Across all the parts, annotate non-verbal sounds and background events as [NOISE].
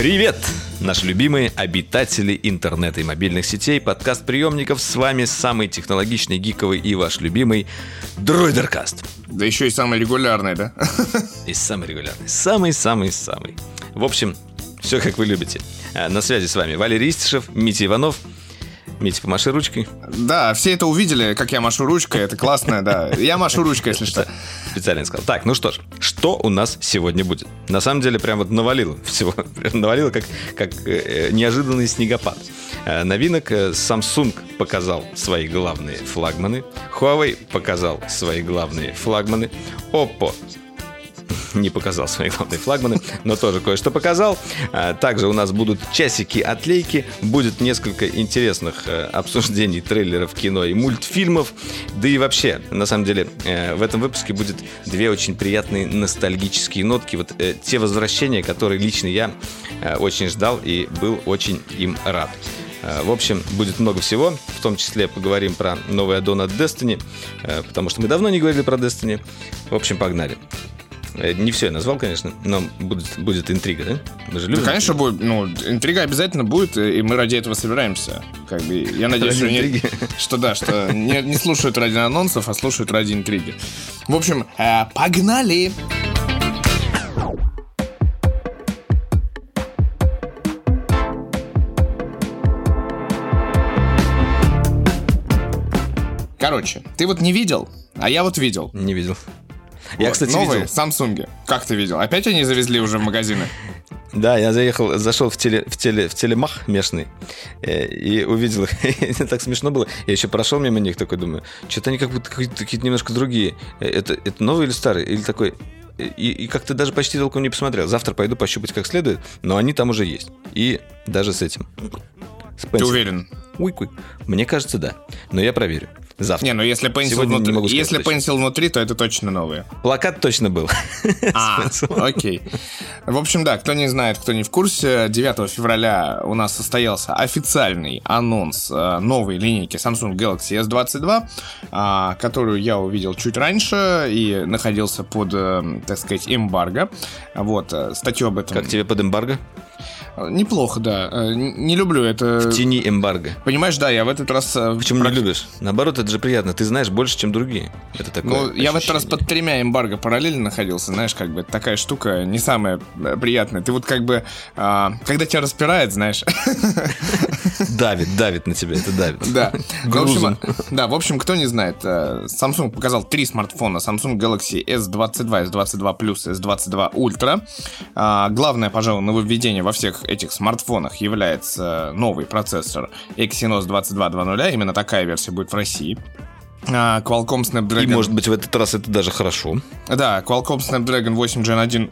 Привет, наши любимые обитатели интернета и мобильных сетей, подкаст-приемников. С вами самый технологичный, гиковый и ваш любимый Дроидеркаст. Да еще и самый регулярный, да? [LAUGHS] И самый регулярный. Самый-самый-самый. В общем, все как вы любите. А, На связи с вами Валерий Истишев, Митя Иванов. Митя, помаши ручкой. Да, все это увидели, как я машу ручкой, это классно, да. Я машу ручкой, если что. Специально сказал. Так, ну что ж, что у нас сегодня будет? На самом деле, прям вот навалило всего. [LAUGHS] Навалило, как, как э, неожиданный снегопад. Э, новинок э, Samsung показал свои главные флагманы. Huawei показал свои главные флагманы. Oppo не показал свои главные флагманы, но тоже кое-что показал. А, Также у нас будут часики-отлейки, будет несколько интересных э, обсуждений трейлеров кино и мультфильмов. Да и вообще, на самом деле, э, в этом выпуске будет две очень приятные ностальгические нотки. Вот э, те возвращения, которые лично я очень ждал и был очень им рад. В общем, будет много всего, в том числе поговорим про новый аддон от Destiny, потому что мы давно не говорили про Destiny. В общем, погнали. Э, Не все я назвал, конечно, но будет, будет интрига, да? Мы же любим. Ну, конечно, будет, ну, интрига обязательно будет, и мы ради этого собираемся. Как бы, я надеюсь, что, не- что да, что не, не слушают ради анонсов, а слушают ради интриги. В общем, э, погнали! Короче, ты вот не видел, а я вот видел. Не видел. Я, кстати, новые видел. Samsung. Как ты видел? Опять они завезли уже в магазины? Да, я заехал, зашел в, теле, в, теле, в телемах местный э, и увидел их. [LAUGHS] Так смешно было. Я еще прошел мимо них, такой думаю, что-то они как будто какие-то, немножко другие. Э, Это, это новый или старый? Или такой... э, И, и как-то даже почти толком не посмотрел. Завтра пойду пощупать как следует, но они там уже есть. И даже с этим. С Ты уверен? Уик-уик. Мне кажется, да. Но я проверю. Завтра. Не, ну если Pencil, Сегодня не внутри, могу сказать если точно. Pencil внутри, то это точно новые. Плакат точно был. [LAUGHS] А, [LAUGHS] окей. В общем, да, кто не знает, кто не в курсе, 9 февраля у нас состоялся официальный анонс э, новой линейки Samsung Galaxy S22, а, которую я увидел чуть раньше и находился под, э, так сказать, эмбарго. Вот, э, статью об этом... Как тебе под эмбарго? Неплохо, да. Э, Не люблю это... В тени эмбарго. Понимаешь, да, я в этот раз... э, Почему прак- не любишь? Наоборот, это же приятно. Ты знаешь больше, чем другие. Это такое Ну, я в этот раз ощущение. под тремя эмбарго параллельно находился, знаешь, как бы такая штука не самая э, приятная. Ты вот как бы, а, когда тебя распирает, знаешь, [LAUGHS] Давит, давит на тебя, это давит. да. В Грузом. общем, да, в общем, кто не знает, э, Samsung показал три смартфона. Samsung Galaxy S22, S22 Plus, S22 Ultra. А, Главное, пожалуй, нововведение во всех этих смартфонах является новый процессор Exynos 2200. Именно такая версия будет в России. А, Qualcomm Snapdragon... И, может быть, в этот раз это даже хорошо. Да, Qualcomm Snapdragon 8 Gen 1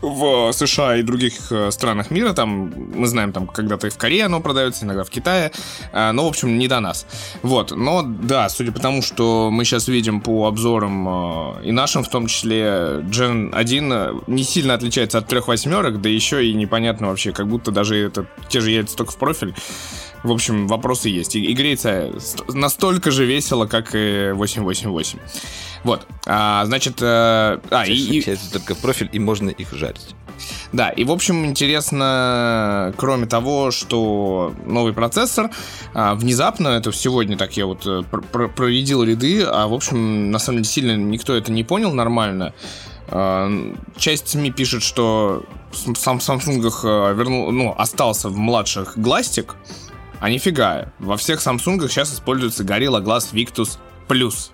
в США и других э, странах мира, там, мы знаем, там, когда-то и в Корее оно продается, иногда в Китае, э, но, в общем, не до нас. Вот, но, да, судя по тому, что мы сейчас видим по обзорам э, и нашим, в том числе, Gen 1 э, не сильно отличается от трех восьмерок, да еще и непонятно вообще, как будто даже это те же яйца только в профиль. В общем, вопросы есть. И, и греется ст- настолько же весело, как и 888. Вот. А, значит, э, а, и, и- Получается только в профиль, и можно их жарить. да, и в общем интересно, кроме того, что новый процессор, а, внезапно, это сегодня так я вот э, пр- пр- проредил ряды, а в общем, на самом деле сильно никто это не понял нормально. А, Часть СМИ пишет, что в сам Самсунгах э, вернул, ну, остался в младших гластик, а нифига. Во всех Самсунгах сейчас используется Gorilla Glass Victus Plus.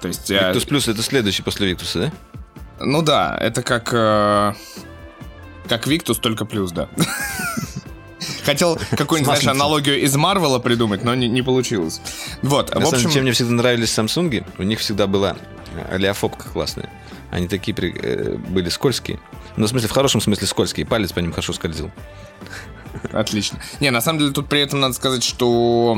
То есть... э, Victus Plus это следующий после Виктуса, да? ну да, это как... э, как Виктус, только плюс, да. [LAUGHS] Хотел какую-нибудь, знаешь, аналогию из Марвела придумать, но не, не получилось. Вот, На в самом деле, чем общем... мне всегда нравились Самсунги, у них всегда была олеофобка классная. Они такие при- э, были скользкие. Ну, в смысле, в хорошем смысле скользкие. Палец по ним хорошо скользил. Отлично. Не, на самом деле тут при этом надо сказать, что,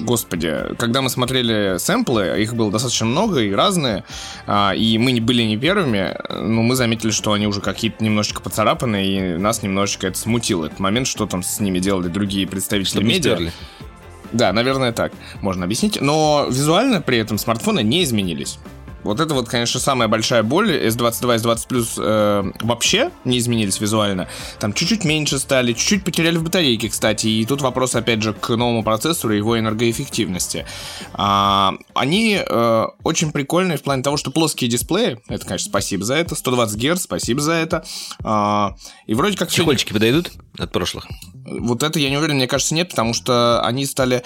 господи, когда мы смотрели сэмплы, их было достаточно много и разные, а, и мы не были не первыми, но мы заметили, что они уже какие-то немножечко поцарапаны, и нас немножечко это смутило, этот момент, что там с ними делали другие представители Чтобы медиа. стерли. Да, наверное, так можно объяснить. Но визуально при этом смартфоны не изменились. Вот это вот, конечно, самая большая боль. S22, S20 Plus э, вообще не изменились визуально. Там чуть-чуть меньше стали, чуть-чуть потеряли в батарейке, кстати. И тут вопрос, опять же, к новому процессору и его энергоэффективности. А, они э, очень прикольные в плане того, что плоские дисплеи, это, конечно, спасибо за это, 120 Гц, спасибо за это. А, и вроде как... Чехольчики подойдут от прошлых? Вот это я не уверен, мне кажется, нет, потому что они стали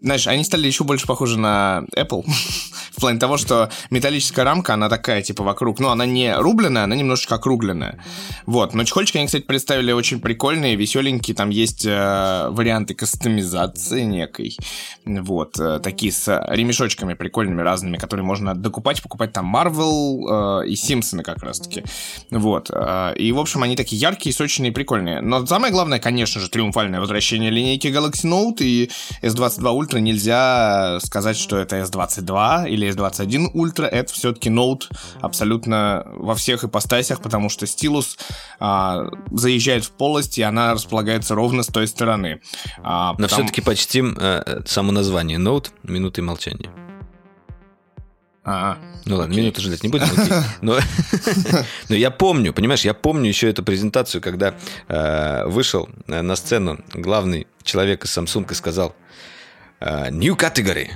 знаешь, они стали еще больше похожи на Apple. [LAUGHS] в плане того, что металлическая рамка, она такая, типа, вокруг. Ну, она не рубленная, она немножечко округленная. Вот. Но чехольчики они, кстати, представили очень прикольные, веселенькие. Там есть э, варианты кастомизации некой. Вот. Э, такие с ремешочками прикольными разными, которые можно докупать, покупать там Marvel э, и Симпсоны как раз-таки. Вот. Э, и, в общем, они такие яркие, сочные прикольные. Но самое главное, конечно же, триумфальное возвращение линейки Galaxy Note и S22 Ultra Ultra нельзя сказать, что это S22 или S21 Ultra. Это все-таки ноут абсолютно во всех ипостасях, потому что стилус а, заезжает в полость, и она располагается ровно с той стороны. А, Но потому... все-таки почтим э, само название Note минуты молчания. А, ну ладно, минуту ждать не будем. [LAUGHS] Но, [LAUGHS] но я помню, понимаешь, я помню еще эту презентацию, когда э, вышел на сцену главный человек из Samsung и сказал, Э, Uh, new Category.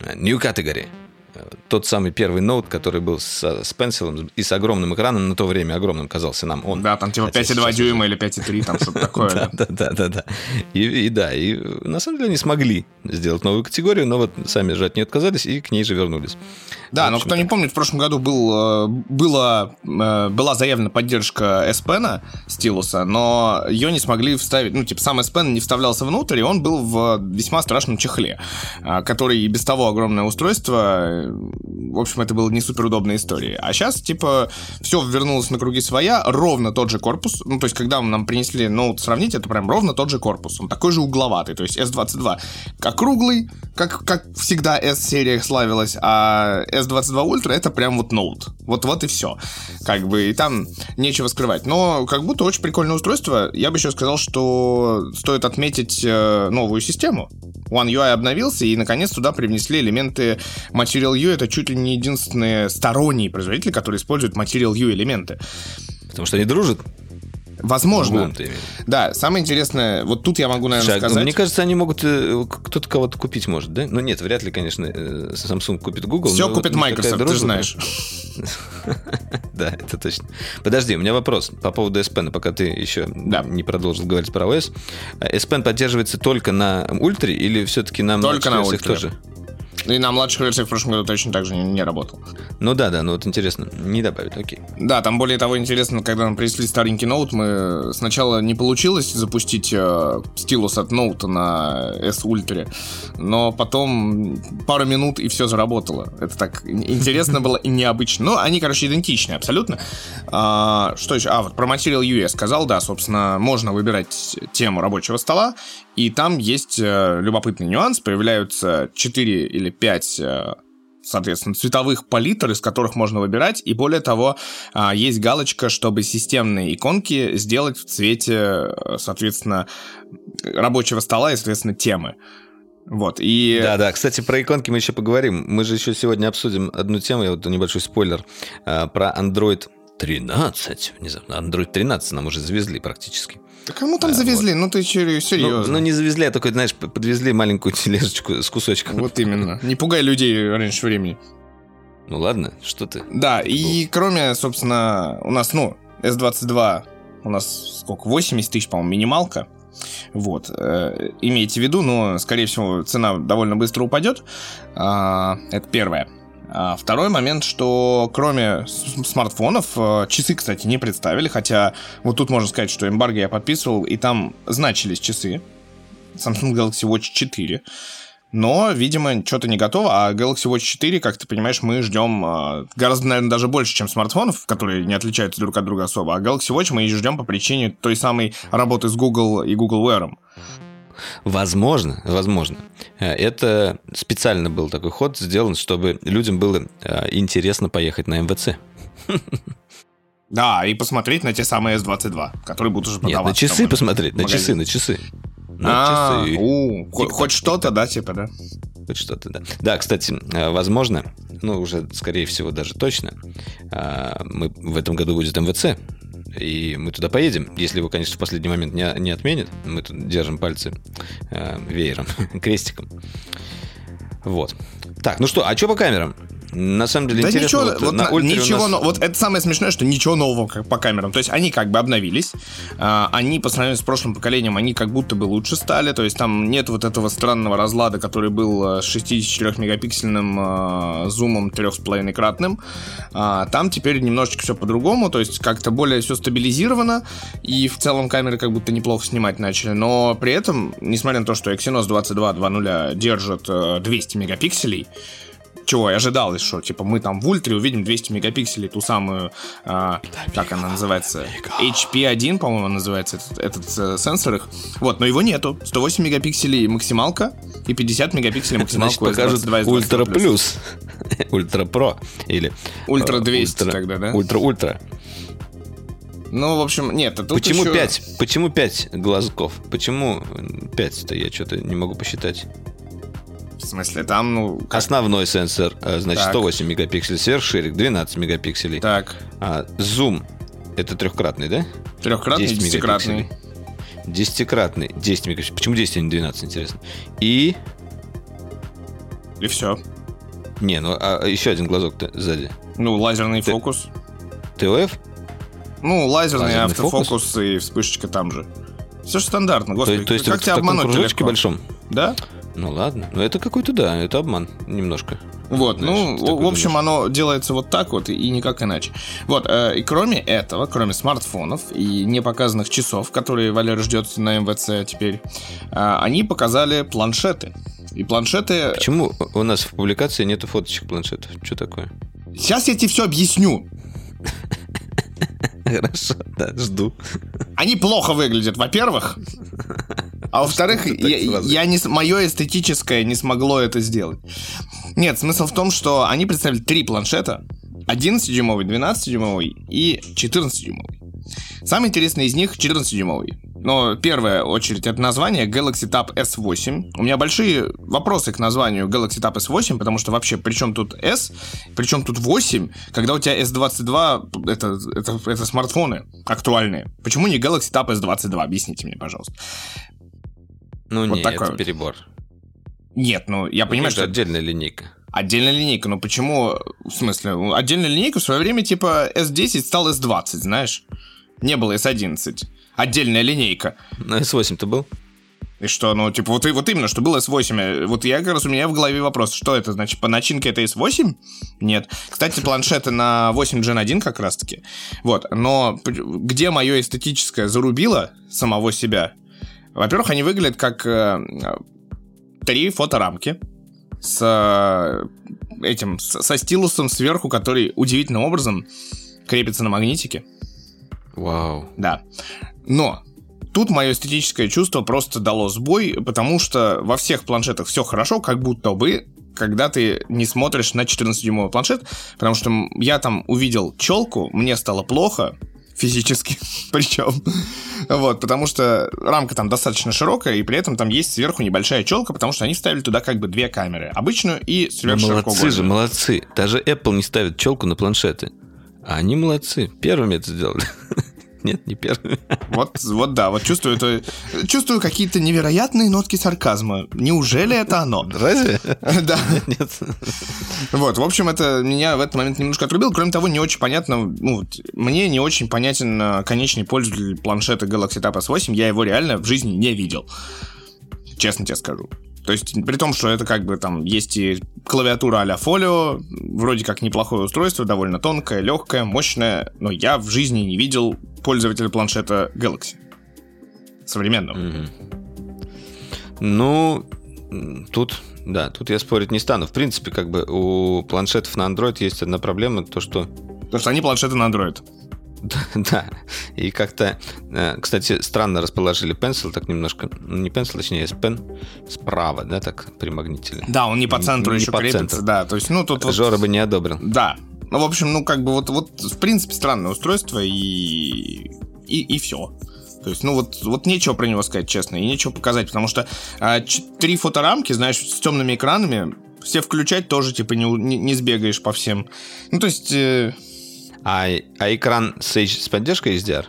Э, new Category. Э, тот самый первый ноут, который был с, с пенсилом и с огромным экраном, на то время огромным казался нам он. Да, там типа 5,2 дюйма или 5,3, там что-то [LAUGHS] такое. Да, да, да, да, да. И да, и на самом деле они смогли сделать новую категорию, но вот сами же от нее отказались и к ней же вернулись. Да, но кто не помнит, в прошлом году был, было, была заявлена поддержка S Pen стилуса, но ее не смогли вставить, ну, типа, сам S Pen не вставлялся внутрь, и он был в весьма страшном чехле, который и без того огромное устройство в общем, это было не супер удобная история. А сейчас, типа, все вернулось на круги своя, ровно тот же корпус. Ну, то есть, когда нам принесли ноут сравнить, это прям ровно тот же корпус. Он такой же угловатый, то есть S22 как круглый, как, как всегда S-серия славилась, а S22 Ultra это прям вот ноут. Вот, вот и все. Как бы, и там нечего скрывать. Но как будто очень прикольное устройство. Я бы еще сказал, что стоит отметить э, новую систему. One UI обновился, и наконец туда привнесли элементы Material U. Это чуть ли не единственные сторонние производители, которые используют Material U элементы. Потому что они дружат? Возможно. Да, самое интересное, вот тут я могу, наверное, Слушай, сказать... Мне кажется, они могут, э, кто-то кого-то купить может, да? Ну нет, вряд ли, конечно, э, Samsung купит Google. Все купит Microsoft, ты знаешь. [LAUGHS] Да, это точно. Подожди, у меня вопрос по поводу S Pen, пока ты еще не продолжил говорить про OS. S Pen поддерживается только на ультре или все-таки на Только на ультре. тоже? И на младших версиях в прошлом году точно так же не, не работал. Ну да, да, ну вот интересно, не добавить, окей. Да, там более того интересно, когда нам принесли старенький ноут, мы сначала не получилось запустить э, стилус от ноута на S Ultra, но потом пару минут и все заработало. Это так интересно было и необычно. Ну, они, короче, идентичны абсолютно. А, что еще? А, вот про Material US сказал, да, собственно, можно выбирать тему рабочего стола, и там есть э, любопытный нюанс, появляются 4 или 5 э, соответственно, цветовых палитр, из которых можно выбирать, и более того, э, есть галочка, чтобы системные иконки сделать в цвете, э, соответственно, рабочего стола и, соответственно, темы. Вот, и... Да, да, кстати, про иконки мы еще поговорим. Мы же еще сегодня обсудим одну тему, вот небольшой спойлер, э, про Android 13. Внезапно, Android 13 нам уже завезли практически. Да кому там а, завезли? Вот. Ну ты серьезно. Ну, ну не завезли, а только, знаешь, подвезли маленькую [LAUGHS] тележечку с кусочком. Вот именно. Не пугай людей раньше времени. Ну ладно, что ты? Да, и кроме, собственно, у нас, ну, S22, у нас сколько, 80 тысяч, по-моему, минималка. Вот. Э, имейте в виду, но, скорее всего, цена довольно быстро упадет. А, это первое. А второй момент, что кроме смартфонов, э, часы, кстати, не представили, хотя вот тут можно сказать, что эмбарго я подписывал, и там значились часы. Samsung Galaxy Watch 4. Но, видимо, что-то не готово, а Galaxy Watch 4, как ты понимаешь, мы ждем э, гораздо, наверное, даже больше, чем смартфонов, которые не отличаются друг от друга особо. А Galaxy Watch мы ждем по причине той самой работы с Google и Google Wear. Возможно, возможно, э, это специально был такой ход сделан, чтобы людям было э, интересно поехать на МВЦ. Да, и посмотреть на те самые S22, которые будут уже продаваться. Нет, на часы посмотреть, на часы, на часы. На а, часы. У, хоть что-то, да, типа, да? быть что-то, да. Да, кстати, э, возможно, ну, уже, скорее всего, даже точно, мы в этом году будет МВЦ, и мы туда поедем, если его, конечно, в последний момент не, не отменят. Мы тут держим пальцы э, веером, [LAUGHS] крестиком. Вот. Так, ну что, а что по камерам? На самом деле Да интересно. ничего, вот вот на ничего, нас- но- вот это самое смешное, что ничего нового как по камерам. То есть они как бы обновились, а, они по сравнению с прошлым поколением, они как будто бы лучше стали, то есть там нет вот этого странного разлада, который был э, с 64-мегапиксельным э, зумом 3,5-кратным. А, Там теперь немножечко все по-другому, то есть как-то более все стабилизировано, и в целом камеры как будто неплохо снимать начали, но при этом, несмотря на то, что Exynos 22.2.0 держит э, 200 мегапикселей, чего я ожидал, что типа мы там в ультре увидим 200 мегапикселей, ту самую, а, как она называется, HP1, по-моему, называется этот, этот, э, сенсор их. Вот, но его нету. 108 мегапикселей максималка и 50 мегапикселей Значит, максималка покажут S22 Ультра Плюс. [LAUGHS] Ультра Про. Или... Ультра э, 200 Ультра- тогда, да? Ультра Ультра. Ну, в общем, нет, а тут Почему еще- 5? Почему 5 глазков? Почему 5-то? Я что-то не могу посчитать. В смысле, там, ну, как- Основной сенсор, э, значит, Так. 108 мегапикселей, сверхширик 12 мегапикселей. так, А, зум это трехкратный, да? трехкратный, 10 десятикратный. Десятикратный, 10 мегапикселей. Почему 10, а не 12, интересно? И... И все. Не, ну а еще один глазок-то сзади. Ну, лазерный Ты- фокус. ТОФ? Ну, лазерный, Лазерный автофокус и вспышечка там же. Все же стандартно, То, господи. то есть как тебя обмануть кружочке легко? большом? Да? Ну ладно. Ну это какой-то, да, это обман. Немножко. Вот, Знаешь, ну, в- общем, думаешь. оно делается вот так вот и, никак иначе. Вот, э, и кроме этого, кроме смартфонов и непоказанных часов, которые Валера ждет на МВЦ теперь, э, они показали планшеты. И планшеты... Почему у нас в публикации нету фоточек планшетов? Что такое? Сейчас я тебе все объясню. [LAUGHS] Хорошо, да, жду. Они плохо выглядят, во-первых. А во-вторых, Ты так я, я не, мое эстетическое не смогло это сделать. Нет, смысл в том, что они представили три планшета. 11-дюймовый, 12-дюймовый и 14-дюймовый. Самый интересный из них 14-дюймовый. Но первая очередь это название Galaxy Tab S8. У меня большие вопросы к названию Galaxy Tab S8, потому что вообще, при чем тут S, причем тут 8, когда у тебя S22 это, это, это смартфоны актуальные. Почему не Galaxy Tab S22? Объясните мне, пожалуйста. Ну Вот не, такой это перебор. Нет, ну я понимаю, это что отдельная линейка. Отдельная линейка, но почему, в смысле, отдельная линейка в свое время типа S10 стал S20, знаешь? Не было S11. Отдельная линейка. На S8-то был? И что, ну, типа, вот, вот именно, что было S8. Вот я как раз у меня в голове вопрос, что это, значит, по начинке это S8? Нет. Кстати, планшеты на 8 Gen 1 как раз-таки. Вот, но где мое эстетическое зарубило самого себя? Во-первых, они выглядят как э, три фоторамки с э, этим, с- со стилусом сверху, который удивительным образом крепится на магнитике. Вау. Да. Но тут мое эстетическое чувство просто дало сбой, потому что во всех планшетах все хорошо, как будто бы когда ты не смотришь на 14-дюймовый планшет, потому что я там увидел челку, мне стало плохо, физически, [LAUGHS] причем. Вот, потому что рамка там достаточно широкая, и при этом там есть сверху небольшая челка, потому что они вставили туда как бы две камеры. Обычную и Да сверхширокоугольную. молодцы же, молодцы. Даже Apple не ставит челку на планшеты. А они молодцы. Первыми это сделали. [LAUGHS] Нет, не первыми. Вот, вот да, вот чувствую это, чувствую какие-то невероятные нотки сарказма. Неужели это оно? Разве? Да. Нет. Вот, в общем, это меня в этот момент немножко отрубило. Кроме того, не очень понятно, ну, мне не очень понятен э, конечный пользователь планшета Galaxy Tab S8. Я его реально в жизни не видел. Честно тебе скажу. То есть, при том, что это как бы там есть и клавиатура а-ля Folio, вроде как неплохое устройство, довольно тонкое, легкое, мощное, но я в жизни не видел пользователя планшета Galaxy. Современного. Мгм. Ну, тут, да, тут я спорить не стану. В принципе, как бы у планшетов на Android есть одна проблема, то что Потому что они планшеты на Android. [LAUGHS] Да, и как-то, э, кстати, странно расположили Pencil так немножко, ну, не Pencil, точнее, Pen справа, да, так примагнитили. Да, он не по центру Не еще по крепится, центру. да. То есть, ну, тут вот Жора бы не одобрил. Да. Ну, в общем, ну, как бы вот, вот в принципе, странное устройство и... И, и все. То есть, ну вот, вот нечего про него сказать, честно, и нечего показать, потому что а, три фоторамки, знаешь, с темными экранами, все включать тоже, типа, не, не, не сбегаешь по всем. Ну, то есть... Э, А, а экран с, с поддержкой HDR?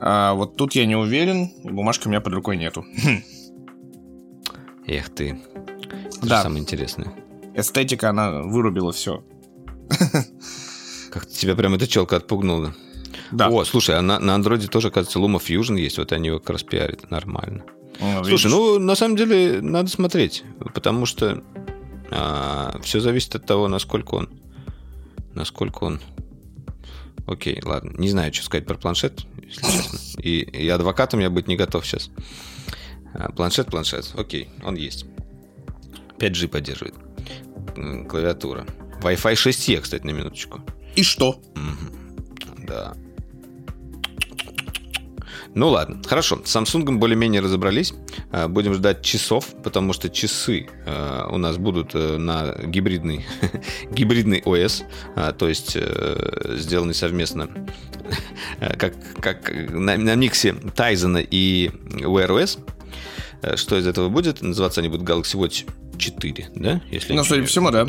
а, вот тут я не уверен, бумажки у меня под рукой нету. [LAUGHS] Эх ты. Это Да. самое интересное. Эстетика, она вырубила все. Как тебя прям эта челка отпугнула. Да. О, слушай, а на, на андроиде тоже, кажется, Luma Fusion есть, вот они его как раз пиарят, нормально. Ну, Слушай, видишь. ну, на самом деле, надо смотреть, потому что все зависит от того, насколько он... Насколько он... Окей, ладно. Не знаю, что сказать про планшет, если честно. И, и адвокатом я быть не готов сейчас. А, Планшет, планшет. Окей, он есть. 5G поддерживает. Клавиатура. Wi-Fi 6E, кстати, на минуточку. И что? Да. Ну ладно, хорошо. С Samsung более-менее разобрались. А, Будем ждать часов, потому что часы э, у нас будут э, на гибридный, [LAUGHS] гибридный ОС, а, то есть э, сделанный совместно [LAUGHS] как, как на, на миксе Тайзена и Wear OS. Э, Что из этого будет? Называться они будут Galaxy Watch 4, да? Если Ну, судя по всему, да.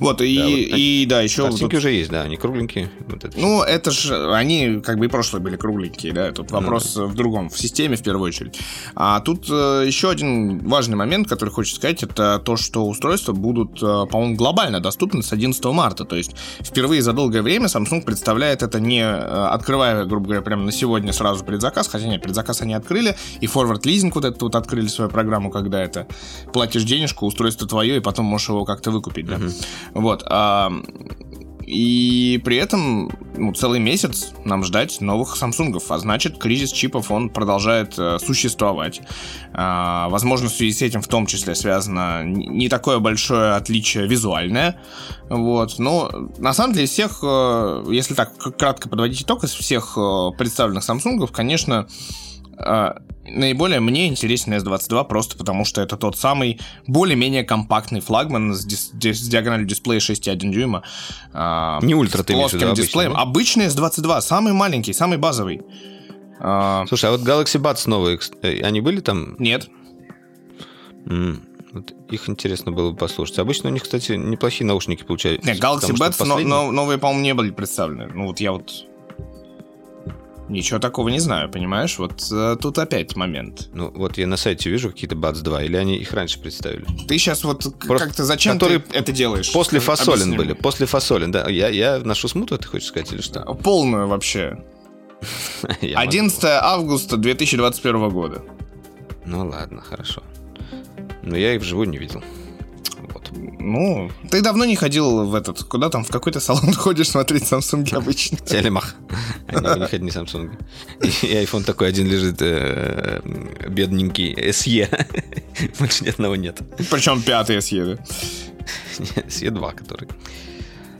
Вот, и, Да, вот и да, еще... вот Картинки тут- уже есть, да, они кругленькие. Вот это. Ну, это же они как бы и прошлые были кругленькие, да. Тут вопрос в другом, в системе в первую очередь. А тут э, еще один важный момент, который хочется сказать, это то, что устройства будут, э, по-моему, глобально доступны с 11 марта. То есть впервые за долгое время Samsung представляет это не э, открывая, грубо говоря, прямо на сегодня сразу предзаказ, хотя нет, предзаказ они открыли, и Forward Leasing вот этот вот открыли свою программу, когда это платишь денежку, устройство твое, и потом можешь его как-то выкупить, да. Вот. а, и при этом ну, целый месяц нам ждать новых Самсунгов. А значит, кризис чипов, он продолжает э, существовать. А, возможно, в связи с этим в том числе связано не такое большое отличие визуальное. Вот. Но на самом деле всех, э, если так кратко подводить итог, из всех э, представленных Самсунгов, конечно, наиболее мне интересен S22 просто потому, что это тот самый более-менее компактный флагман с, дис- с диагональю дисплея 6,1 дюйма. а, Не ультра ты имеешь в виду, обычный, дисплеем. да? Обычный S22, самый маленький, самый базовый. А, Слушай, а вот Galaxy Buds новые, э, они были там? нет. М, вот их интересно было бы послушать. Обычно у них, кстати, неплохие наушники получаются. Нет, Galaxy Buds но- последние- но- новые, по-моему, не были представлены. Ну вот я вот ничего такого не знаю, понимаешь? Вот э, тут опять момент. Ну, вот я на сайте вижу какие-то Buds 2, или они их раньше представили? Ты сейчас вот Просто как-то зачем которые ты это делаешь? После фасолин объясни были, мне. после фасолин, да. Я, я ношу смуту, ты хочешь сказать, или что? Полную вообще. [LAUGHS] Я могу. 11 августа 2021 года. Ну ладно, хорошо. Но я их вживую не видел. Ну, ты давно не ходил в этот, куда там, в какой-то салон [LAUGHS] ходишь смотреть Samsung обычно. [LAUGHS] Телемах. Не хотят не Samsung. И iPhone такой один лежит, э, бедненький, SE. [LAUGHS] Больше ни одного нет. Причем пятый. SE 2, который.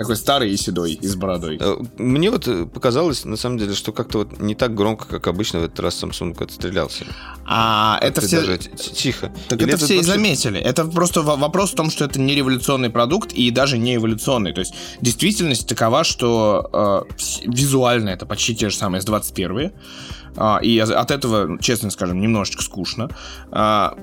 Такой старый и седой, и с бородой. Э, Мне вот э, показалось, на самом деле, что как-то вот не так громко, как обычно в этот раз Samsung отстрелялся. А это все... даже тихо. Так Или это все и заметили. Это просто во- вопрос в том, что это не революционный продукт и даже не эволюционный. То есть действительность такова, что э, визуально это почти те же самые с 21 а, и от этого, честно скажем, немножечко скучно. А,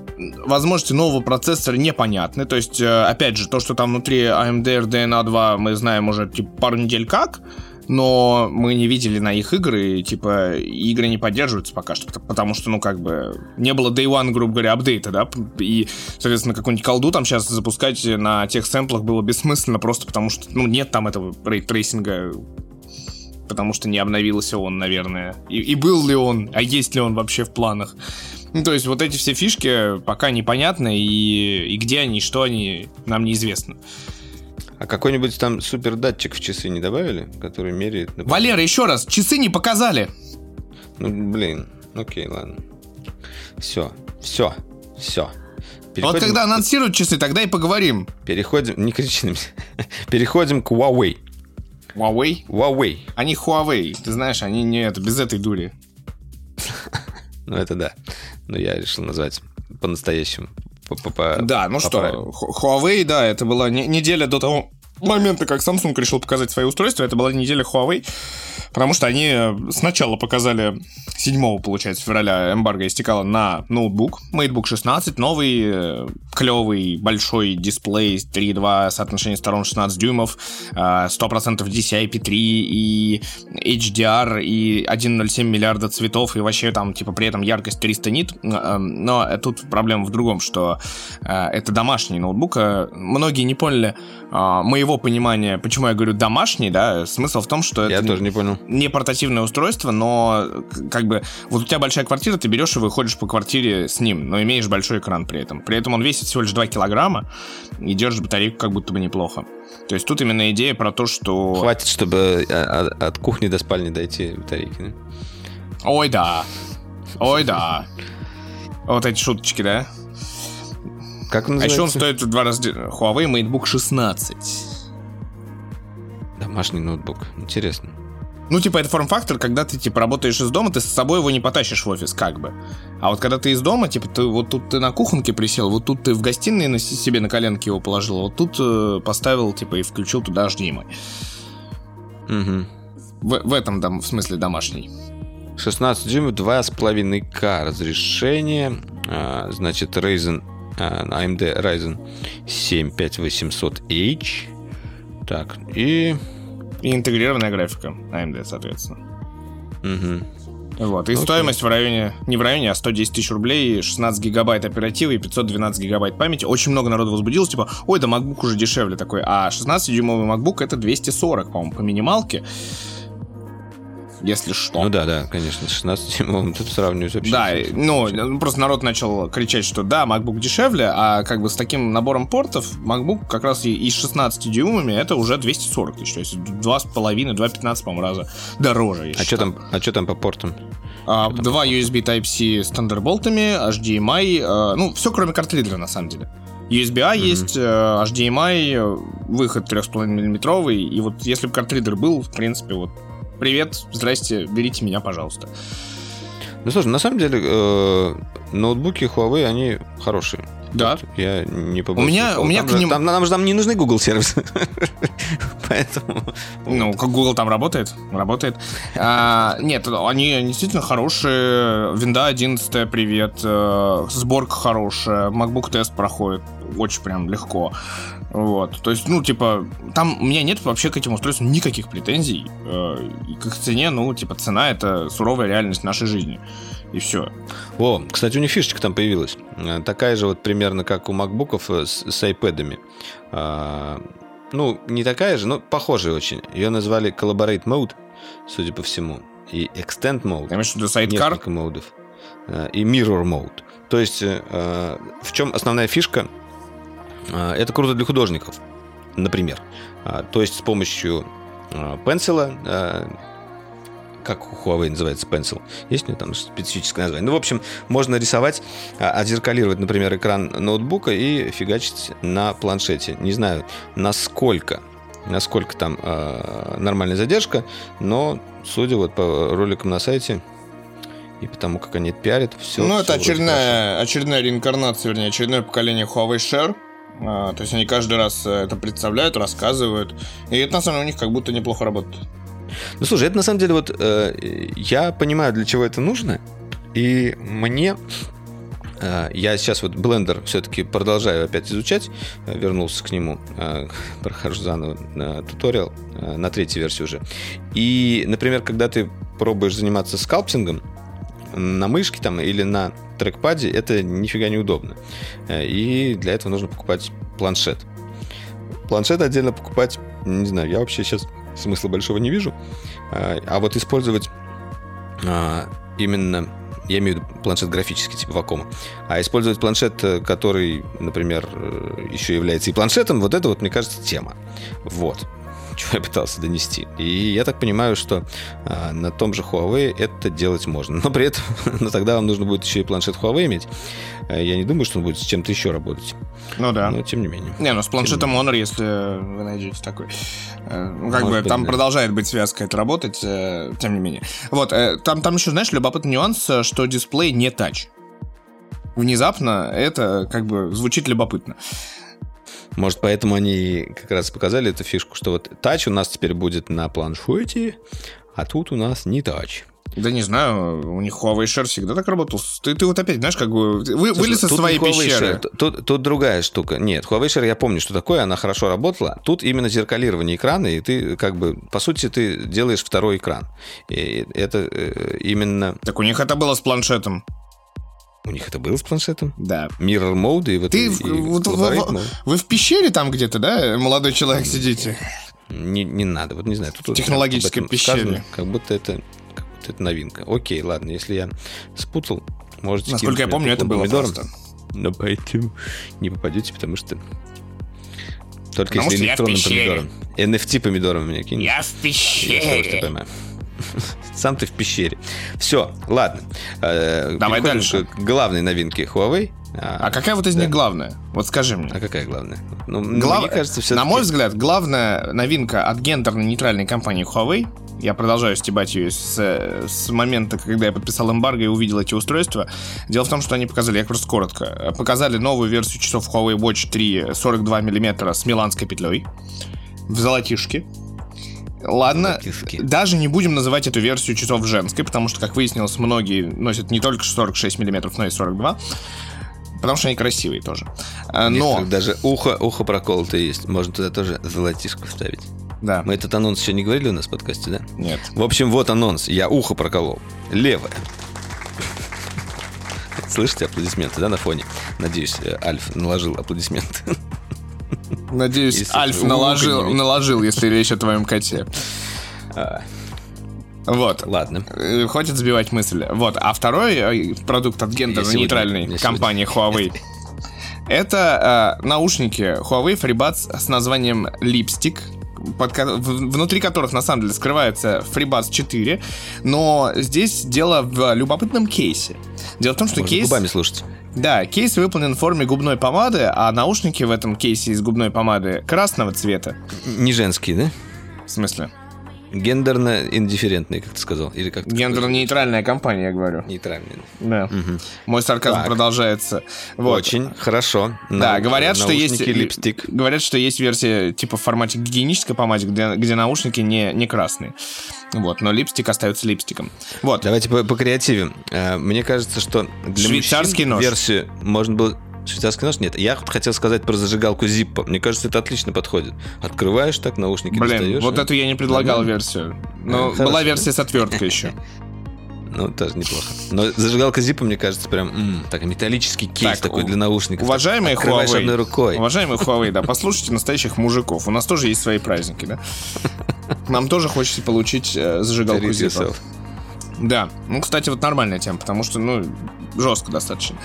возможности нового процессора непонятны. То есть, э, опять же, то, что там внутри AMD RDNA 2 мы знаем уже типа, пару недель как, но мы не видели на их игры, и, типа, игры не поддерживаются пока что, пот- потому что, ну, как бы, не было Day One, грубо говоря, апдейта, да, и, соответственно, какую-нибудь колду там сейчас запускать на тех сэмплах было бессмысленно, просто потому что, ну, нет там этого ray tracing а, потому что не обновился он, наверное. И, и был ли он, а есть ли он вообще в планах. Ну, то есть вот эти все фишки пока непонятны, и, и где они, и что они, нам неизвестно. А какой-нибудь там супер датчик в часы не добавили, который меряет... например, Валера, еще раз, часы не показали. Ну, блин, окей, ладно. Все, все, все. Вот когда анонсируют часы, тогда и поговорим. Переходим, не кричи на меня. [LAUGHS] Переходим к Huawei. Huawei? Huawei. Они Huawei, ты знаешь, они не это, без этой дури. Ну, это да. Но я решил назвать по-настоящему. По- по- по- Да, ну что, Huawei, да, это была не- неделя до того момента, как Samsung решил показать свои устройства, это была неделя Huawei. Потому что они сначала показали 7, получается, февраля эмбарго истекало на ноутбук, MateBook 16, новый, э, клевый, большой дисплей 3.2, соотношение сторон 16 дюймов, 100% DCI-P3 и HDR, и 1.07 миллиарда цветов, и вообще там, типа, при этом яркость 300 нит. Но тут проблема в другом, что э, это домашний ноутбук. Многие не поняли а, моего понимания, почему я говорю домашний, да, смысл в том, что я это тоже не понял. Не портативное устройство, но как бы вот у тебя большая квартира, ты берешь и выходишь по квартире с ним, но имеешь большой экран при этом. При этом он весит всего лишь 2 килограмма и держит батарейку как будто бы неплохо. То есть тут именно идея про то, что... Хватит, чтобы а, а, от кухни до спальни дойти батарейки, да? Ой, да. Ой, да. Вот эти шуточки, да? Как он называется? А еще он стоит в два раза... Huawei MateBook 16. Домашний ноутбук. Интересно. Ну, типа, это форм-фактор, когда ты, типа, работаешь из дома, ты с собой его не потащишь в офис, как бы. А вот когда ты из дома, типа, ты вот тут ты на кухонке присел, вот тут ты в гостиной на, себе на коленке его положил, вот тут э, поставил, типа, и включил туда HDMI. Угу. В, в этом, дом, в смысле, домашний. 16 дюймов, 2,5К разрешение. А, значит, Ryzen AMD Ryzen 7 5800H. Так, и... И интегрированная графика AMD, соответственно. Угу. Вот, и Окей. стоимость в районе, не в районе, а 110 тысяч рублей, 16 гигабайт оперативы и 512 гигабайт памяти. Очень много народу возбудилось, типа, ой, да MacBook уже дешевле такой. А 16-дюймовый MacBook это 240, по-моему, по минималке если что. Ну да, да, конечно, 16 дюймовым [LAUGHS] тут сравнивать вообще. Да, ну, ну, просто народ начал кричать, что да, MacBook дешевле, а как бы с таким набором портов MacBook как раз и, с 16 дюймами это уже 240 тысяч, то есть 2,5, 2,15, по-моему, раза дороже. А что там, а что там по портам? А, два USB Type-C с Thunderbolt, HDMI, а, ну, все кроме картридера, на самом деле. USB-A mm-hmm. есть, э, HDMI, выход 3,5 миллиметровый, и вот если бы картридер был, в принципе, вот привет, здрасте, берите меня, пожалуйста. Ну, слушай, на самом деле, э, ноутбуки Huawei, они хорошие. Да. Я не побоюсь. У меня, у меня там, к ним... там, нам, там не нужны Google сервисы. [LAUGHS] Поэтому... Ну, как Google там работает? Работает. А, нет, они действительно хорошие. Винда 11, привет. Э, сборка хорошая. MacBook тест проходит очень прям легко. Вот, то есть, ну, типа, там у меня нет вообще к этим устройствам никаких претензий. Э, и к цене, ну, типа, цена — это суровая реальность нашей жизни. И все. О, кстати, у них фишечка там появилась. Э, такая же вот примерно, как у макбуков э, с, с iPad'ами. А, ну, не такая же, но похожая очень. Ее назвали Collaborate Mode, судя по всему. И Extend Mode. В виду Sidecar? Несколько модов. И Mirror Mode. То есть, в чем основная фишка? Это круто для художников, например. А, то есть с помощью пенсила, как у Huawei называется Pencil. Есть у него там специфическое название? Ну, в общем, можно рисовать, отзеркалировать, например, экран ноутбука и фигачить на планшете. Не знаю, насколько насколько там э, нормальная задержка, но судя вот по роликам на сайте и потому как они пиарят, все. Ну, это очередная, очередная реинкарнация, вернее, очередное поколение Huawei Share а, то есть они каждый раз э, это представляют, рассказывают. И это на самом деле у них как будто неплохо работает. Ну слушай, это на самом деле вот э, я понимаю, для чего это нужно. И мне э, я сейчас вот Blender все-таки продолжаю опять изучать, э, вернулся к нему, э, [LAUGHS] прохожу заново туториал на третьей версии уже. И, например, когда ты пробуешь заниматься скалпсингом, на мышке там или на трекпаде это нифига не удобно. Э, и для этого нужно покупать планшет. Планшет отдельно покупать, не знаю, я вообще сейчас смысла большого не вижу. Э, а вот использовать а, именно я имею в виду планшет графический, типа Вакома. А использовать планшет, э, который, например, еще является и планшетом, вот это вот, мне кажется, тема. Вот чего я пытался донести. И я так понимаю, что а, на том же Huawei это делать можно. Но при этом, [LAUGHS] но тогда вам нужно будет еще и планшет Huawei иметь. А, я не думаю, что он будет с чем-то еще работать. Ну да. Но тем не менее. Не, ну с планшетом Honor, если вы найдете такой. Э, ну, как Может бы там да. продолжает быть связка это работать, э, тем не менее. Вот, э, там, там еще, знаешь, любопытный нюанс, что дисплей не тач. Внезапно это как бы звучит любопытно. Может, поэтому они как раз показали эту фишку, что вот тач у нас теперь будет на планшете, а тут у нас не тач. Да не знаю, у них Huawei Share всегда так работал. Ты, ты вот опять, знаешь, как бы... Вы, Слушай, вылез из своей пещеры. Share, тут- Тут, тут другая штука. Нет, Huawei Share я помню, что такое, она хорошо работала. Тут именно зеркалирование экрана, и ты как бы, по сути, ты делаешь второй экран. И это э, именно... Так у них это было с планшетом. У них это было с планшетом? Да. Mirror Mode и вот Ты и- в- и вот в- Collaborate в- Mode. вы в пещере там где-то, да, молодой человек, сидите? Не, не надо, вот не знаю. Тут Технологической пещере. сказано, как будто это как будто это новинка. Окей, ладно, если я спутал, можете Насколько я помню, это было помидором. просто. Но поэтому не попадете, потому что только Потому если я электронным помидором. NFT помидором меня кинете. Я в Я пещере. поймаю. [LAUGHS] Сам ты в пещере. Все, ладно. Э, Давай дальше. к главной новинке Huawei. А какая вот из них главная? Вот скажи мне. А какая главная? Ну, ну, Глав- мне кажется, все На мой взгляд, главная новинка от гендерно-нейтральной компании Huawei, я продолжаю стебать ее с, с момента, когда я подписал эмбарго и увидел эти устройства. Дело в том, что они показали, я просто коротко, показали новую версию часов Huawei Watch 3 42 мм с миланской петлей в золотишке. Ладно, Золотишки. даже не будем называть эту версию часов женской, потому что, как выяснилось, многие носят не только 46 мм, но и 42. Потому что они красивые тоже. А, Но, даже ухо, ухо проколотое есть. Можно туда тоже золотишко вставить. да, Мы этот анонс еще не говорили у нас в подкасте, да? нет. В общем, вот анонс. Я ухо проколол. Левое. Слышите аплодисменты, да, на фоне? Надеюсь, э, Альф наложил аплодисменты. Надеюсь, Если Альф наложил, наложил, если речь о твоем коте. А, Вот. Ладно. Э, Хватит сбивать мысль. Вот. А второй э, продукт от гендерно-нейтральной компании [LAUGHS] Huawei это э, наушники Huawei FreeBuds с названием Lipstick, под в- внутри которых на самом деле скрывается FreeBuds 4, но здесь дело в любопытном кейсе. Дело в том, что Можно кейс... губами слушать. Да, кейс выполнен в форме губной помады, а наушники в этом кейсе из губной помады красного цвета. Не женские, да? В смысле? Гендерно-индифферентные, как ты сказал. Или как Гендерно-нейтральная компания, я говорю. сказал? Нейтральные. Да. Мой сарказм Так. продолжается. Вот. Очень хорошо. Да, На- говорят, что есть липстик. Говорят, что есть версия типа в формате гигиенической помады, где, где наушники не, не красные. Вот, но липстик остается липстиком. Вот. Давайте по, покреативим. Э, Мне кажется, что для Швейцарский мужчин нож. версию можно было... Швейцарский нож? Нет. Я хотел сказать про зажигалку Zippo. Мне кажется, это отлично подходит. Открываешь так, наушники Блин, достаешь. вот и- эту я не предлагал Нормально. версию. Но хорошо. была версия с отверткой еще. [LAUGHS] Ну, тоже неплохо. Но зажигалка Zippo, мне кажется, прям... м, так, металлический кейс Так, такой для наушников. Уважаемые Открываешь Huawei, одной рукой. уважаемые Huawei, да, послушайте настоящих мужиков. У нас тоже есть свои праздники, да? [LAUGHS] Нам тоже хочется получить э, зажигалку Zippo. Да, ну, кстати, вот нормальная тема, потому что, ну, жестко достаточно.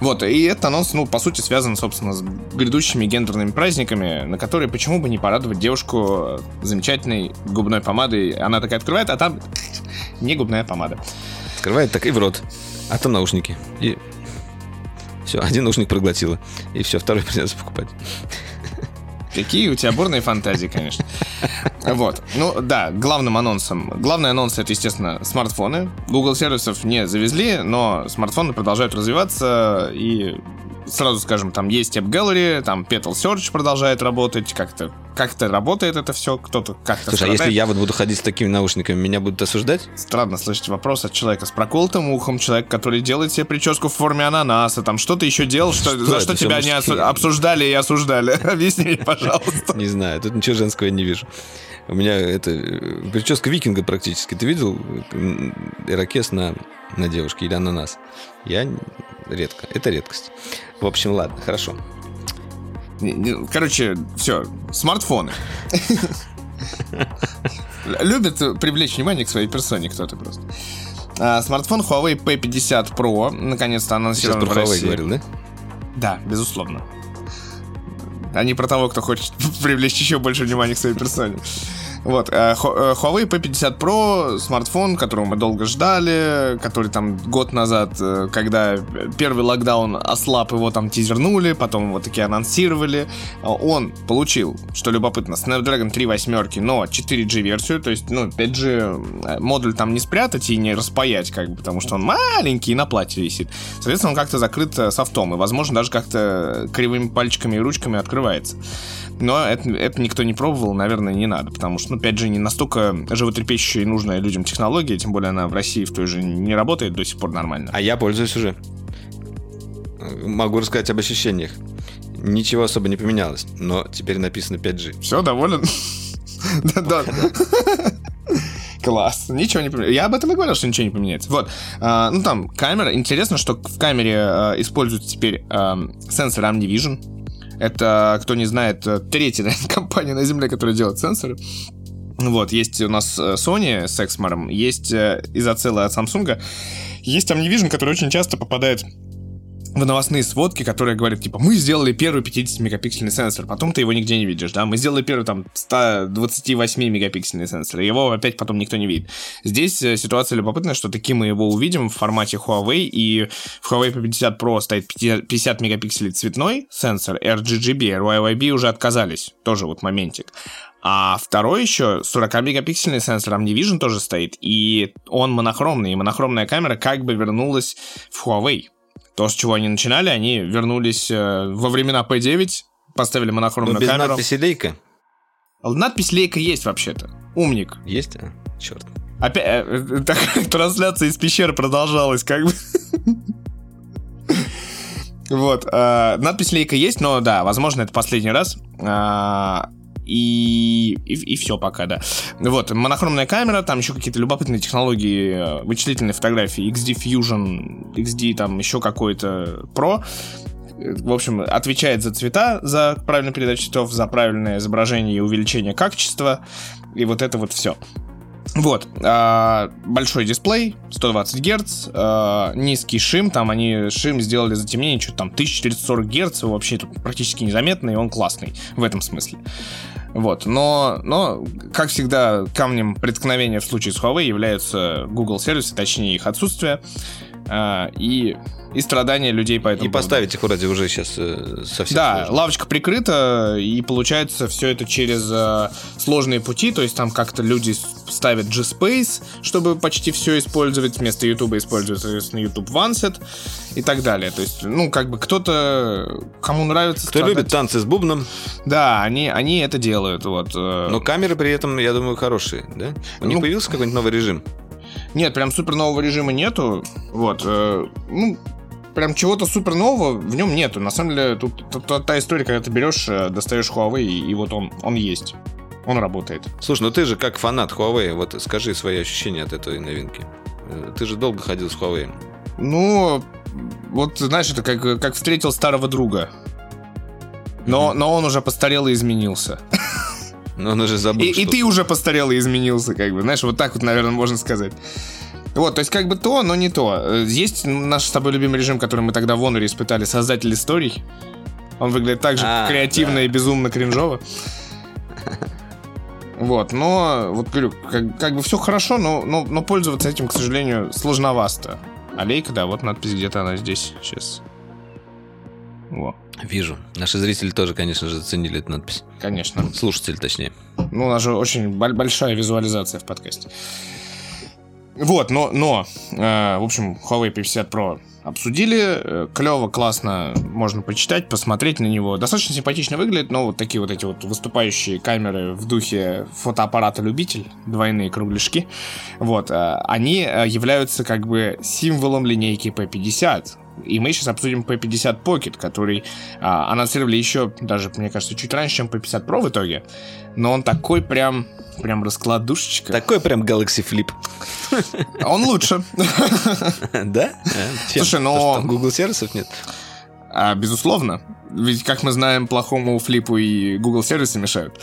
Вот, и этот анонс, ну, по сути, связан, собственно, с грядущими гендерными праздниками, на которые почему бы не порадовать девушку замечательной губной помадой. Она такая открывает, а там не губная помада. Открывает так и в рот. А там наушники. И все, один наушник проглотила. И все, второй [LAUGHS] придется покупать. Какие у тебя бурные фантазии, конечно. Вот. Ну да, главным анонсом. Главный анонс это, естественно, смартфоны. Google сервисов не завезли, но смартфоны продолжают развиваться. И сразу скажем, там есть App Gallery, там Petal Search продолжает работать. Как-то как-то работает это все. Кто-то как-то Слушай, а если страдает. я вот буду ходить с такими наушниками, меня будут осуждать? Странно слышать вопрос от человека с проколотым ухом, человек, который делает себе прическу в форме ананаса, там что-то еще делал, что, Что за что тебя не мужские. осу- обсуждали и осуждали. [LAUGHS] Объясни мне, пожалуйста. Не знаю, тут ничего женского я не вижу. У меня это э, прическа викинга практически. Ты видел м, ирокез на, на девушке или ананас? Я редко. Это редкость. В общем, ладно, хорошо. Короче, все, смартфоны. [LAUGHS] Любит привлечь внимание к своей персоне кто-то просто. А, смартфон Huawei P50 Pro наконец-то Сейчас анонсирован про в Huawei России. говорил, да? Да, безусловно. А не про того, кто хочет [LAUGHS] привлечь еще больше внимания к своей персоне. Вот, э, э, Huawei P50 Pro, смартфон, которого мы долго ждали, который там год назад, э, когда первый локдаун ослаб, его там тизернули, потом его таки анонсировали. Он получил, что любопытно, Snapdragon 3 восьмерки, но 4G версию, то есть, ну, 5G э, модуль там не спрятать и не распаять, как бы, потому что он маленький и на платье висит. Соответственно, он как-то закрыт софтом, и, возможно, даже как-то кривыми пальчиками и ручками открывается. но это, это никто не пробовал, наверное, не надо, потому что, ну, 5G не настолько животрепещущая и нужная людям технология, тем более она в России в той же не работает до сих пор нормально. А я пользуюсь уже. Могу рассказать об ощущениях. Ничего особо не поменялось, но теперь написано 5G. Все, доволен? Да, да. Класс. Ничего не поменяется. Я об этом и говорил, что ничего не поменяется. Вот. А, ну там, камера. Интересно, что в камере а, используют теперь а, сенсор OmniVision. Это, кто не знает, третья наверное, [LAUGHS] компания на Земле, которая делает сенсоры. Вот, есть у нас Sony с Exmor, есть изоцелы от Samsung, есть OmniVision, который очень часто попадает в новостные сводки, которые говорят, типа, мы сделали первый 50-мегапиксельный сенсор, потом ты его нигде не видишь, да, мы сделали первый там 128-мегапиксельный сенсор, его опять потом никто не видит. Здесь э, ситуация любопытная, что таки мы его увидим в формате Huawei, и в Huawei P50 Pro стоит 50 мегапикселей цветной сенсор, RGGB, RYYB уже отказались, тоже вот моментик. А второй еще 40-мегапиксельный сенсор OmniVision тоже стоит, и он монохромный, и монохромная камера как бы вернулась в Huawei. То, с чего они начинали, они вернулись э, во времена P9, поставили монохромную Но без камеру. надписи лейка? Надпись лейка есть вообще-то. Умник. Есть? А, черт. Опять, э, э, [LAUGHS] так, трансляция из пещеры продолжалась, как бы. [LAUGHS] Вот. Э, надпись лейка есть, но да, возможно, это последний раз. Э, и, и, и все пока, да. Вот, монохромная камера, там еще какие-то любопытные технологии э, вычислительной фотографии, XD Fusion, XD там еще какой-то Pro, в общем, отвечает за цвета, за правильную передачу цветов, за правильное изображение и увеличение качества, и вот это вот все. Вот, а, большой дисплей, 120 Гц, а, низкий шим, там они шим сделали затемнение, что-то там 1440 Гц, вообще тут практически незаметно, и он классный в этом смысле. Вот, но, но, как всегда, камнем преткновения в случае с Huawei являются Google сервисы, точнее их отсутствие. А, и, и страдания людей по этому И поставить их вроде уже сейчас э, совсем Да, сложно. лавочка прикрыта, и получается все это через э, сложные пути, то есть там как-то люди ставят G-Space, чтобы почти все использовать, вместо YouTube используют, соответственно, YouTube OneSet и так далее. То есть, ну, как бы кто-то, кому нравится Кто страдать. любит танцы с бубном. Да, они, они это делают, вот. Э. Но камеры при этом, я думаю, хорошие, да? У них ну, появился какой-нибудь новый режим? Нет, прям супер нового режима нету. Вот. Э, ну, прям чего-то супер нового в нем нету. На самом деле, тут та, та история, когда ты берешь, э, достаешь Huawei, и, и вот он, он есть. Он работает. Слушай, ну ты же как фанат Huawei, вот скажи свои ощущения от этой новинки. Э, ты же долго ходил с Huawei. Ну, вот знаешь, это как, как встретил старого друга. Но, mm-hmm. но он уже постарел и изменился. Но он уже забыл. И, и ты уже постарел и изменился, как бы. Знаешь, вот так вот, наверное, можно сказать. Вот, то есть как бы то, но не то. Есть наш с тобой любимый режим, который мы тогда в Honor испытали, создатель историй. Он выглядит так же а, креативно да. и безумно кринжово. Вот, но, вот говорю, как, как бы все хорошо, но, но, но пользоваться этим, к сожалению, сложновато. Алейка, да, вот надпись где-то она здесь сейчас. Во. Вижу. Наши зрители тоже, конечно же, заценили эту надпись. Конечно. Слушатели, точнее. Ну, у нас же очень большая визуализация в подкасте. Вот, но, но э, в общем, Huawei P50 Pro обсудили. Э, Клево, классно, можно почитать, посмотреть на него. Достаточно симпатично выглядит, но вот такие вот эти вот выступающие камеры в духе фотоаппарата любитель, двойные кругляшки, вот, э, они э, являются как бы символом линейки P50. И мы сейчас обсудим P50 Pocket, который а, анонсировали еще, даже, мне кажется, чуть раньше, чем P50 Pro в итоге. Но он такой прям, прям раскладушечка. Такой прям Galaxy Flip. [LAUGHS] Он лучше. [LAUGHS] Да? Слушай, но... Google сервисов нет? А, безусловно. Ведь, как мы знаем, плохому флипу и Google сервисы мешают.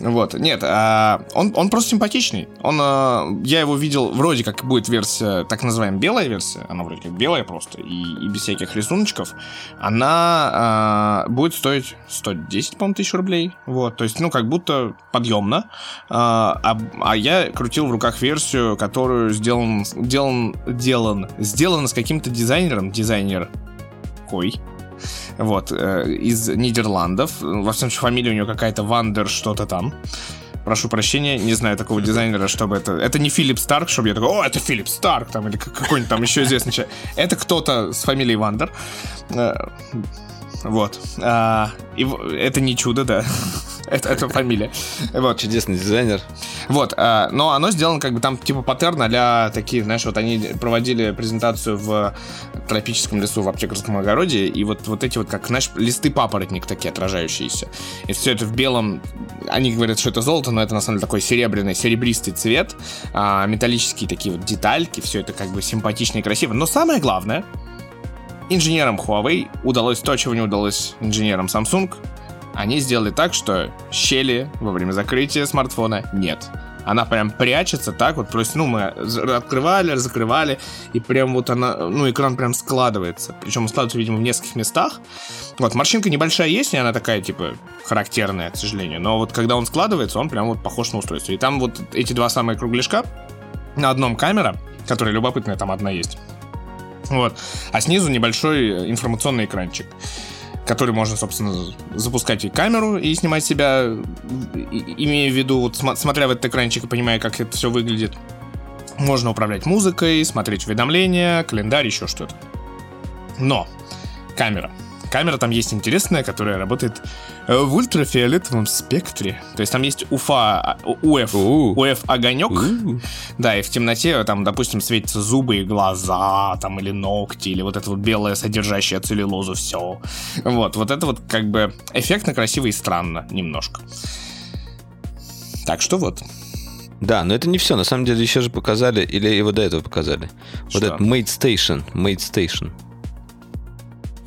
Вот, нет, а, он, он просто симпатичный. Он, а, я его видел, вроде как будет версия, так называемая белая версия, она вроде как белая просто, и, и без всяких рисуночков. Она а, будет стоить 110, по-моему, тысяч рублей. Вот, то есть, ну, как будто подъемно. А, а, а я крутил в руках версию, которую сделан, сделан, делан, сделан с каким-то дизайнером, дизайнер кой, вот, э, из Нидерландов. Во всем случае, фамилия у него какая-то Van der что-то там. Прошу прощения, не знаю такого дизайнера, чтобы это... Это не Филипп Старк, чтобы я такой, о, это Филипп Старк, там, или какой-нибудь там еще известный человек. Это кто-то с фамилией Van der. Вот. А, и это не чудо, да. [LAUGHS] это, это фамилия. Вот. Чудесный дизайнер. Вот, а, но оно сделано как бы там типа паттерн для таких, знаешь, вот они проводили презентацию в тропическом лесу в аптекарском огороде, и вот, вот эти вот, как, знаешь, листы папоротник такие отражающиеся. И все это в белом, они говорят, что это золото, но это на самом деле такой серебряный, серебристый цвет, а, металлические такие вот детальки, все это как бы симпатично и красиво. Но самое главное, инженерам Huawei удалось то, чего не удалось инженерам Samsung, они сделали так, что щели во время закрытия смартфона нет. Она прям прячется так вот, то есть, ну, мы открывали, закрывали, и прям вот она, ну, экран прям складывается. Причем складывается, видимо, в нескольких местах. Вот, морщинка небольшая есть, и она такая, типа, характерная, к сожалению. Но вот когда он складывается, он прям вот похож на устройство. И там вот эти два самые кругляшка, на одном камера, которая любопытная, там одна есть. Вот. А снизу небольшой информационный экранчик который можно, собственно, запускать и камеру и снимать себя, имея в виду, вот, смотря в этот экранчик и понимая, как это все выглядит. Можно управлять музыкой, смотреть уведомления, календарь, еще что-то. Но камера. Камера там есть интересная, которая работает э, в ультрафиолетовом спектре. То есть там есть УФА, УФ, УФ огонек. Да, и в темноте там, допустим, светятся зубы и глаза, там, или ногти, или вот это вот белое, содержащее целлюлозу все. Вот, вот это вот как бы эффектно, красиво и странно немножко. Так что вот. Да, но это не все. На самом деле еще же показали, или его до этого показали. Что? Вот этот Mate Station. Mate Station.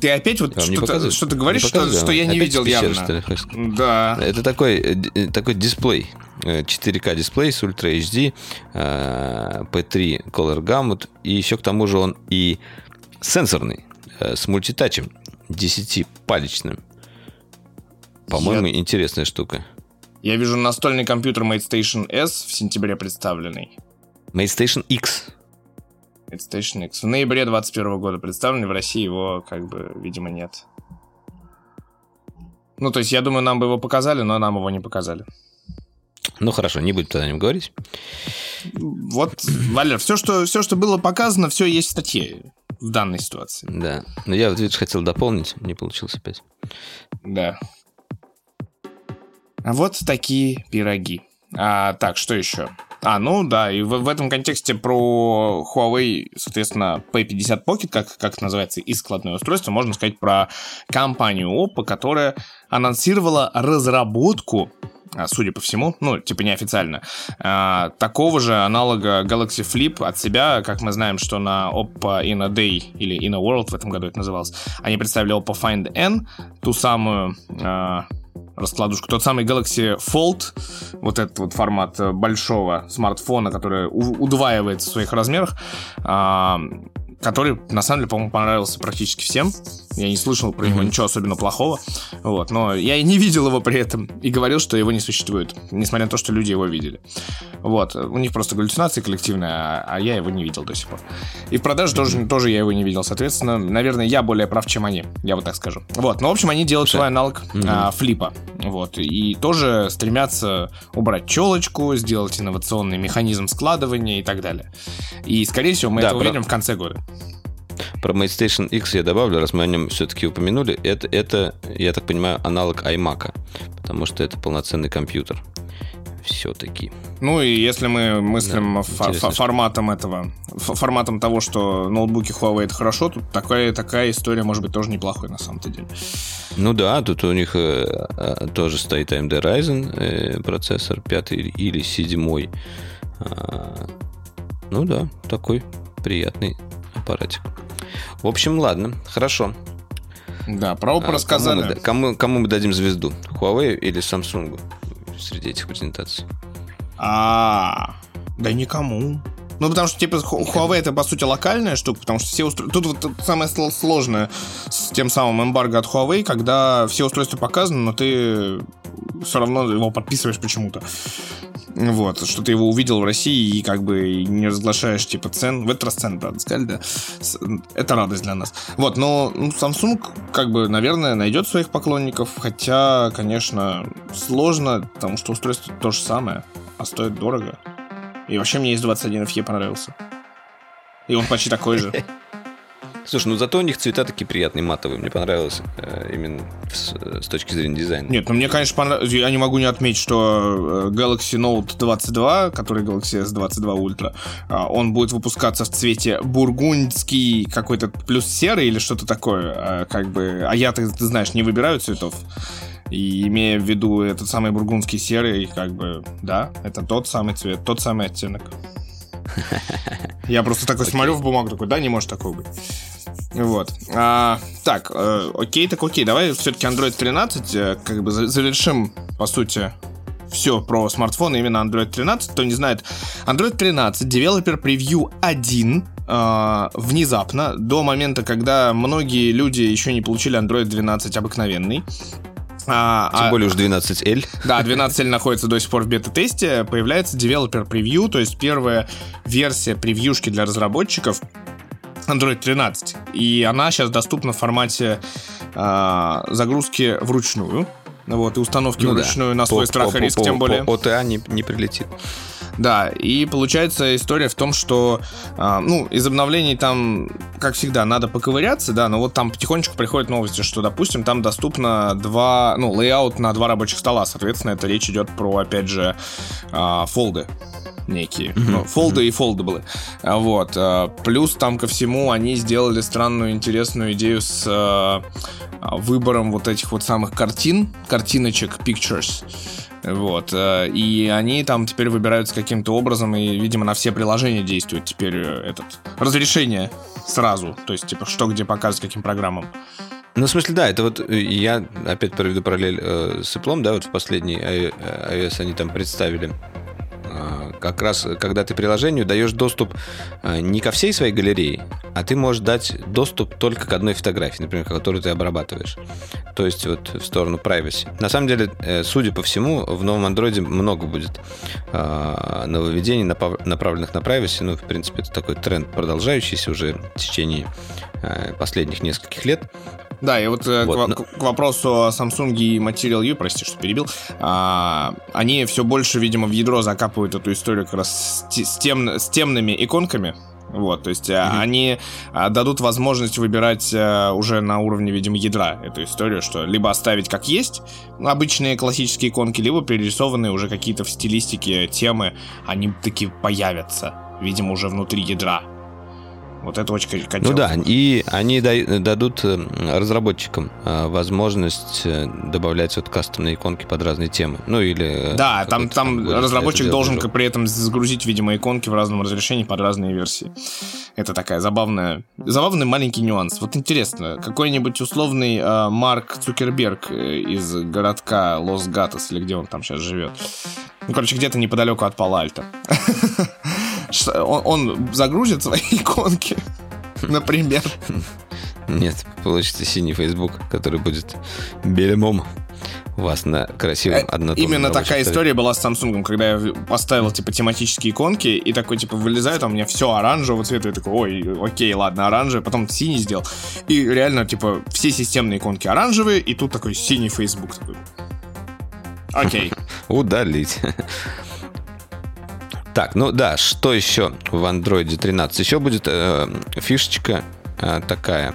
Ты опять вот что-то, что говоришь, что, что я не опять видел пещеры, явно. Ли, да. Это такой, э, такой дисплей. 4К э, дисплей с Ultra HD, P3 Color Gamut, и еще к тому же он и сенсорный, э, с мультитачем, 10-палечным. По-моему, я... интересная штука. Я вижу настольный компьютер MateStation S в сентябре представленный. MateStation X. PlayStation X. В ноябре 2021 года представлен, в России его, как бы, видимо, нет. Ну, то есть, я думаю, нам бы его показали, но нам его не показали. Ну, хорошо, не будем тогда о нем говорить. Вот, Валер, все что, все, что было показано, все есть в статье в данной ситуации. Да, но я, видишь, хотел дополнить, не получилось опять. Да. А вот такие пироги. А, так, что еще? А, ну да, и в, в этом контексте про Huawei, соответственно, P50 Pocket, как, как называется, и складное устройство, можно сказать про компанию Oppo, которая анонсировала разработку а, судя по всему, ну, типа неофициально, а, такого же аналога Galaxy Flip от себя, как мы знаем, что на Oppo In a Day или In a World в этом году это называлось, они представили Oppo Find N, ту самую а, раскладушку. Тот самый Galaxy Fold, вот этот вот формат э, большого смартфона, который удваивается в своих размерах, который, на самом деле, по-моему, понравился практически всем. Я не слышал про него ничего особенно плохого. Вот, но я и не видел его при этом. И говорил, что его не существует. Несмотря на то, что люди его видели. Вот. У них просто галлюцинация коллективная, а я его не видел до сих пор. И в продаже тоже, тоже я его не видел. Соответственно, наверное, я более прав, чем они. Я вот так скажу. Вот. Ну, в общем, они делают свой аналог а, флипа. Вот. И тоже стремятся убрать челочку, сделать инновационный механизм складывания и так далее. И, скорее всего, мы да, это про... увидим в конце года. Про MateStation X я добавлю, раз мы о нем все-таки упомянули. Это, это, я так понимаю, аналог iMac, потому что это полноценный компьютер. Все-таки. Ну и если мы мыслим да, фо- форматом этого, форматом того, что ноутбуки Huawei это хорошо, тут такая, такая история может быть тоже неплохой на самом-то деле. Ну да, тут у них э, э, тоже стоит AMD Ryzen э, процессор, пятый или седьмой. А, ну да, такой приятный аппаратик. В общем, ладно, хорошо. Да, про Oppo а, рассказали. Кому мы, кому, кому мы дадим звезду? Huawei или Samsung среди этих презентаций? А, да никому. Ну, потому что, типа, Huawei это, по сути, локальная штука, потому что все устройства... Тут вот самое сложное с тем самым эмбарго от Huawei, когда все устройства показаны, но ты все равно его подписываешь почему-то. Вот, что ты его увидел в России и как бы не разглашаешь, типа, цен. В этот раз цены, правда, сказали, да. Это радость для нас. Вот, но ну, Samsung, как бы, наверное, найдет своих поклонников, хотя, конечно, сложно, потому что устройство то же самое, а стоит дорого. И вообще мне есть 21 FE понравился. И он почти такой же. [LAUGHS] Слушай, ну зато у них цвета такие приятные, матовые. Мне понравилось э, именно с, с точки зрения дизайна. Нет, ну мне, конечно, понравилось. Я не могу не отметить, что э, Galaxy Note 22, который Galaxy S22 Ultra, э, он будет выпускаться в цвете бургундский какой-то плюс серый или что-то такое. Э, как бы, а я, ты, ты знаешь, не выбираю цветов. И имея в виду этот самый бургундский серый, как бы, да, это тот самый цвет, тот самый оттенок. Я просто такой смотрю в бумагу, такой, да, не может такого быть. Вот. А, так, э, окей, так окей. Давай все-таки Android 13 э, как бы завершим, по сути, все про смартфоны именно Android 13. Кто не знает, Android 13 Developer Preview 1 э, внезапно, до момента, когда многие люди еще не получили Android 12 обыкновенный. А, Тем а, более уж 12L. Да, 12L находится до сих пор в бета-тесте. Появляется Developer Preview, то есть первая версия превьюшки для разработчиков Android 13. И она сейчас доступна в формате э, загрузки вручную. Вот, и установки ну вручную да. на свой по, страх по, и риск, по, тем более. По OTA не, не прилетит. Да, и получается история в том, что, э, ну, из обновлений там, как всегда, надо поковыряться, да, но вот там потихонечку приходят новости, что, допустим, там доступно два, ну, layout на два рабочих стола, соответственно, это речь идет про, опять же, э, фолды некие. Mm-hmm. Ну, фолды mm-hmm. и фолдаблы. Вот. А, плюс там ко всему они сделали странную интересную идею с а, выбором вот этих вот самых картин, картиночек, pictures. Вот. Э, и они там теперь выбираются каким-то образом, и, видимо, на все приложения действует теперь э, этот разрешение сразу. То есть, типа, что где показывать, каким программам. Ну, в смысле, да, это вот э, я опять проведу параллель э, с Apple, да, вот в последний iOS они там представили как раз, когда ты приложению даешь доступ а, не ко всей своей галерее, а ты можешь дать доступ только к одной фотографии, например, которую ты обрабатываешь. То есть вот в сторону privacy. На самом деле, э, судя по всему, в новом андроиде много будет а, нововведений, направленных на privacy. Ну, в принципе, это такой тренд, продолжающийся уже в течение э, последних нескольких лет. Да, и вот, э, вот к, но... к вопросу о Samsung и Material U, прости, что перебил, а, они все больше, видимо, в ядро закапывают эту историю как раз с, с, тем, с темными иконками, вот, то есть mm-hmm. они а, дадут возможность выбирать а, уже на уровне, видимо, ядра эту историю, что либо оставить как есть обычные классические иконки, либо перерисованные уже какие-то в стилистике темы, они таки появятся, видимо, уже внутри ядра. Вот это очень хотелось. Ну да, и они дадут э, разработчикам э, возможность э, добавлять вот кастомные иконки под разные темы. Ну или... Да, там, там разработчик должен как при этом загрузить, видимо, иконки в разном разрешении под разные версии. Это такая забавная, забавный маленький нюанс. Вот интересно, какой-нибудь условный э, Марк Цукерберг из городка Лос-Гатос, или где он там сейчас живет, ну, короче, где-то неподалеку от Пала-Альта. [LAUGHS] он, он загрузит свои [LAUGHS] иконки, например. Нет, получится синий Facebook, который будет бельмом у вас на красивом э, однотонном Именно такая история была с Samsung, когда я поставил, типа, тематические иконки, и такой, типа, вылезает, а у меня все оранжевого цвета, и такой, ой, окей, ладно, оранжевый, потом синий сделал. И реально, типа, все системные иконки оранжевые, и тут такой синий Facebook такой. Окей. [LAUGHS] Удалить. Так, ну да, что еще в Android 13? Еще будет э, фишечка э, такая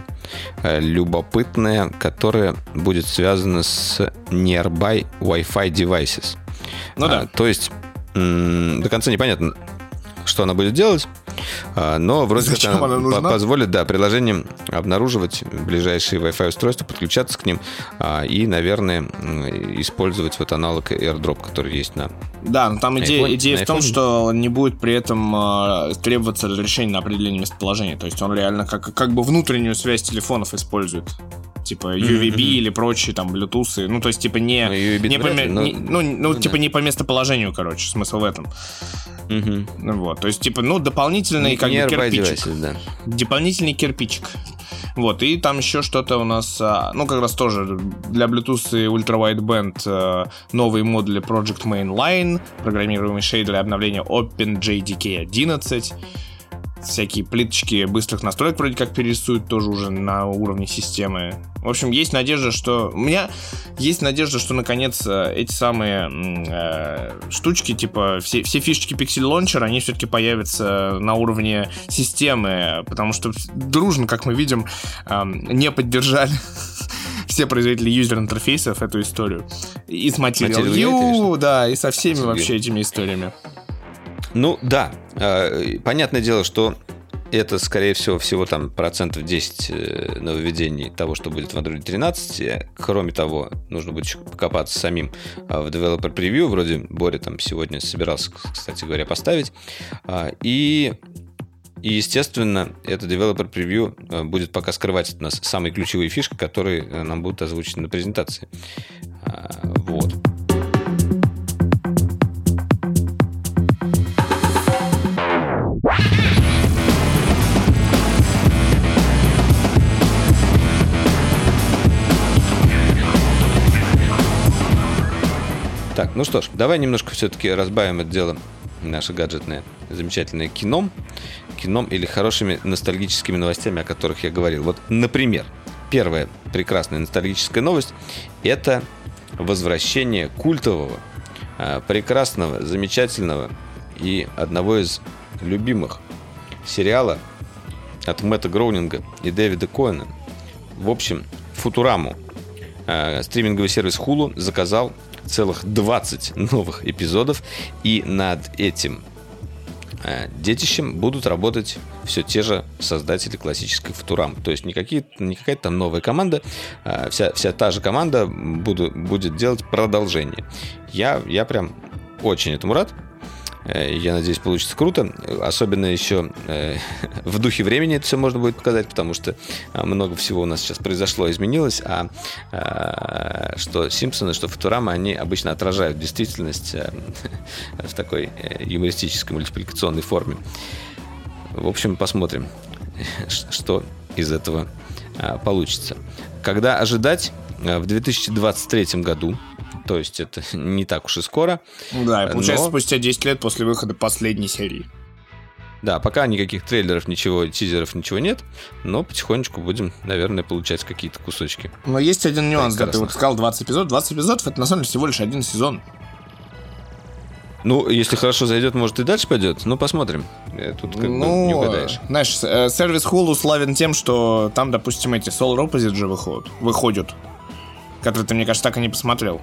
э, любопытная, которая будет связана с Nearby Wi-Fi Devices. Ну да. А, то есть до конца непонятно, что она будет делать. А, но вроде Зачем как она, она позволит, да, приложением обнаруживать ближайшие Wi-Fi устройства, подключаться к ним а, и, наверное, использовать вот аналог AirDrop, который есть на Да, но там идея, iPhone, идея в том, что не будет при этом а, требоваться разрешение на определение местоположения. То есть он реально как, как бы внутреннюю связь телефонов использует типа UVB mm-hmm. или прочие там Bluetooth, ну то есть типа не, ну, не, по, но... не ну, ну, ну типа да. не по местоположению, короче, смысл в этом. Mm-hmm. Вот, то есть типа ну дополнительный как бы кирпичик, да. дополнительный кирпичик. Вот, и там еще что-то у нас, а, ну, как раз тоже для Bluetooth и Ultra Wideband а, новые модули Project Mainline, программируемый шейдер и обновление OpenJDK 11, всякие плиточки быстрых настроек вроде как перерисуют тоже уже на уровне системы. В общем, есть надежда, что... У меня есть надежда, что наконец э, эти самые э, штучки, типа все, все фишечки Pixel Launcher, они все-таки появятся на уровне системы, потому что дружно, как мы видим, э, не поддержали [LAUGHS] все производители юзер-интерфейсов эту историю. И с Material, Material U, да, и со всеми вообще этими историями. Ну, да. Э, понятное дело, что это, скорее всего, всего там процентов 10 э, нововведений того, что будет в Android 13. Кроме того, нужно будет еще покопаться самим а, в Developer Preview. Вроде Боря там сегодня собирался, кстати говоря, поставить. А, и и, естественно, это Developer Preview э, будет пока скрывать от нас самые ключевые фишки, которые нам будут озвучены на презентации. А, вот. Так, ну что ж, давай немножко все-таки разбавим это дело, наше гаджетное замечательное кином, кином или хорошими ностальгическими новостями, о которых я говорил. Вот, например, первая прекрасная ностальгическая новость – это возвращение культового, а, прекрасного, замечательного и одного из любимых сериала от Мэтта Гроунинга и Дэвида Коэна. В общем, Футураму. А, стриминговый сервис Hulu заказал целых 20 новых эпизодов, и над этим э, детищем будут работать все те же создатели классической Футурам. То есть не, какие, не какая-то там новая команда, а вся, вся та же команда буду, будет делать продолжение. Я, я прям очень этому рад. Э, я надеюсь, получится круто. Особенно еще э, [LAUGHS] в духе времени это все можно будет показать, потому что а, много всего у нас сейчас произошло, изменилось. А, а что Симпсоны, что Футурама, они обычно отражают действительность э, [LAUGHS] в такой юмористической мультипликационной форме. В общем, посмотрим, [LAUGHS] что из этого а, получится. Когда ожидать? В 2023 году то есть это [LAUGHS] не так уж и скоро. Да, и получается но... спустя 10 лет после выхода последней серии. Да, пока никаких трейлеров, ничего, тизеров, ничего нет, но потихонечку будем, наверное, получать какие-то кусочки. Но есть один нюанс, да, ты вот сказал 20 эпизодов. 20 эпизодов это на самом деле всего лишь один сезон. Ну, если хорошо зайдет, может и дальше пойдет. Ну, посмотрим. Э, тут как ну, бы не угадаешь. Знаешь, э, сервис Hulu славен тем, что там, допустим, эти Solar Opposite же выходят. Выходят. Который ты, мне кажется, так и не посмотрел.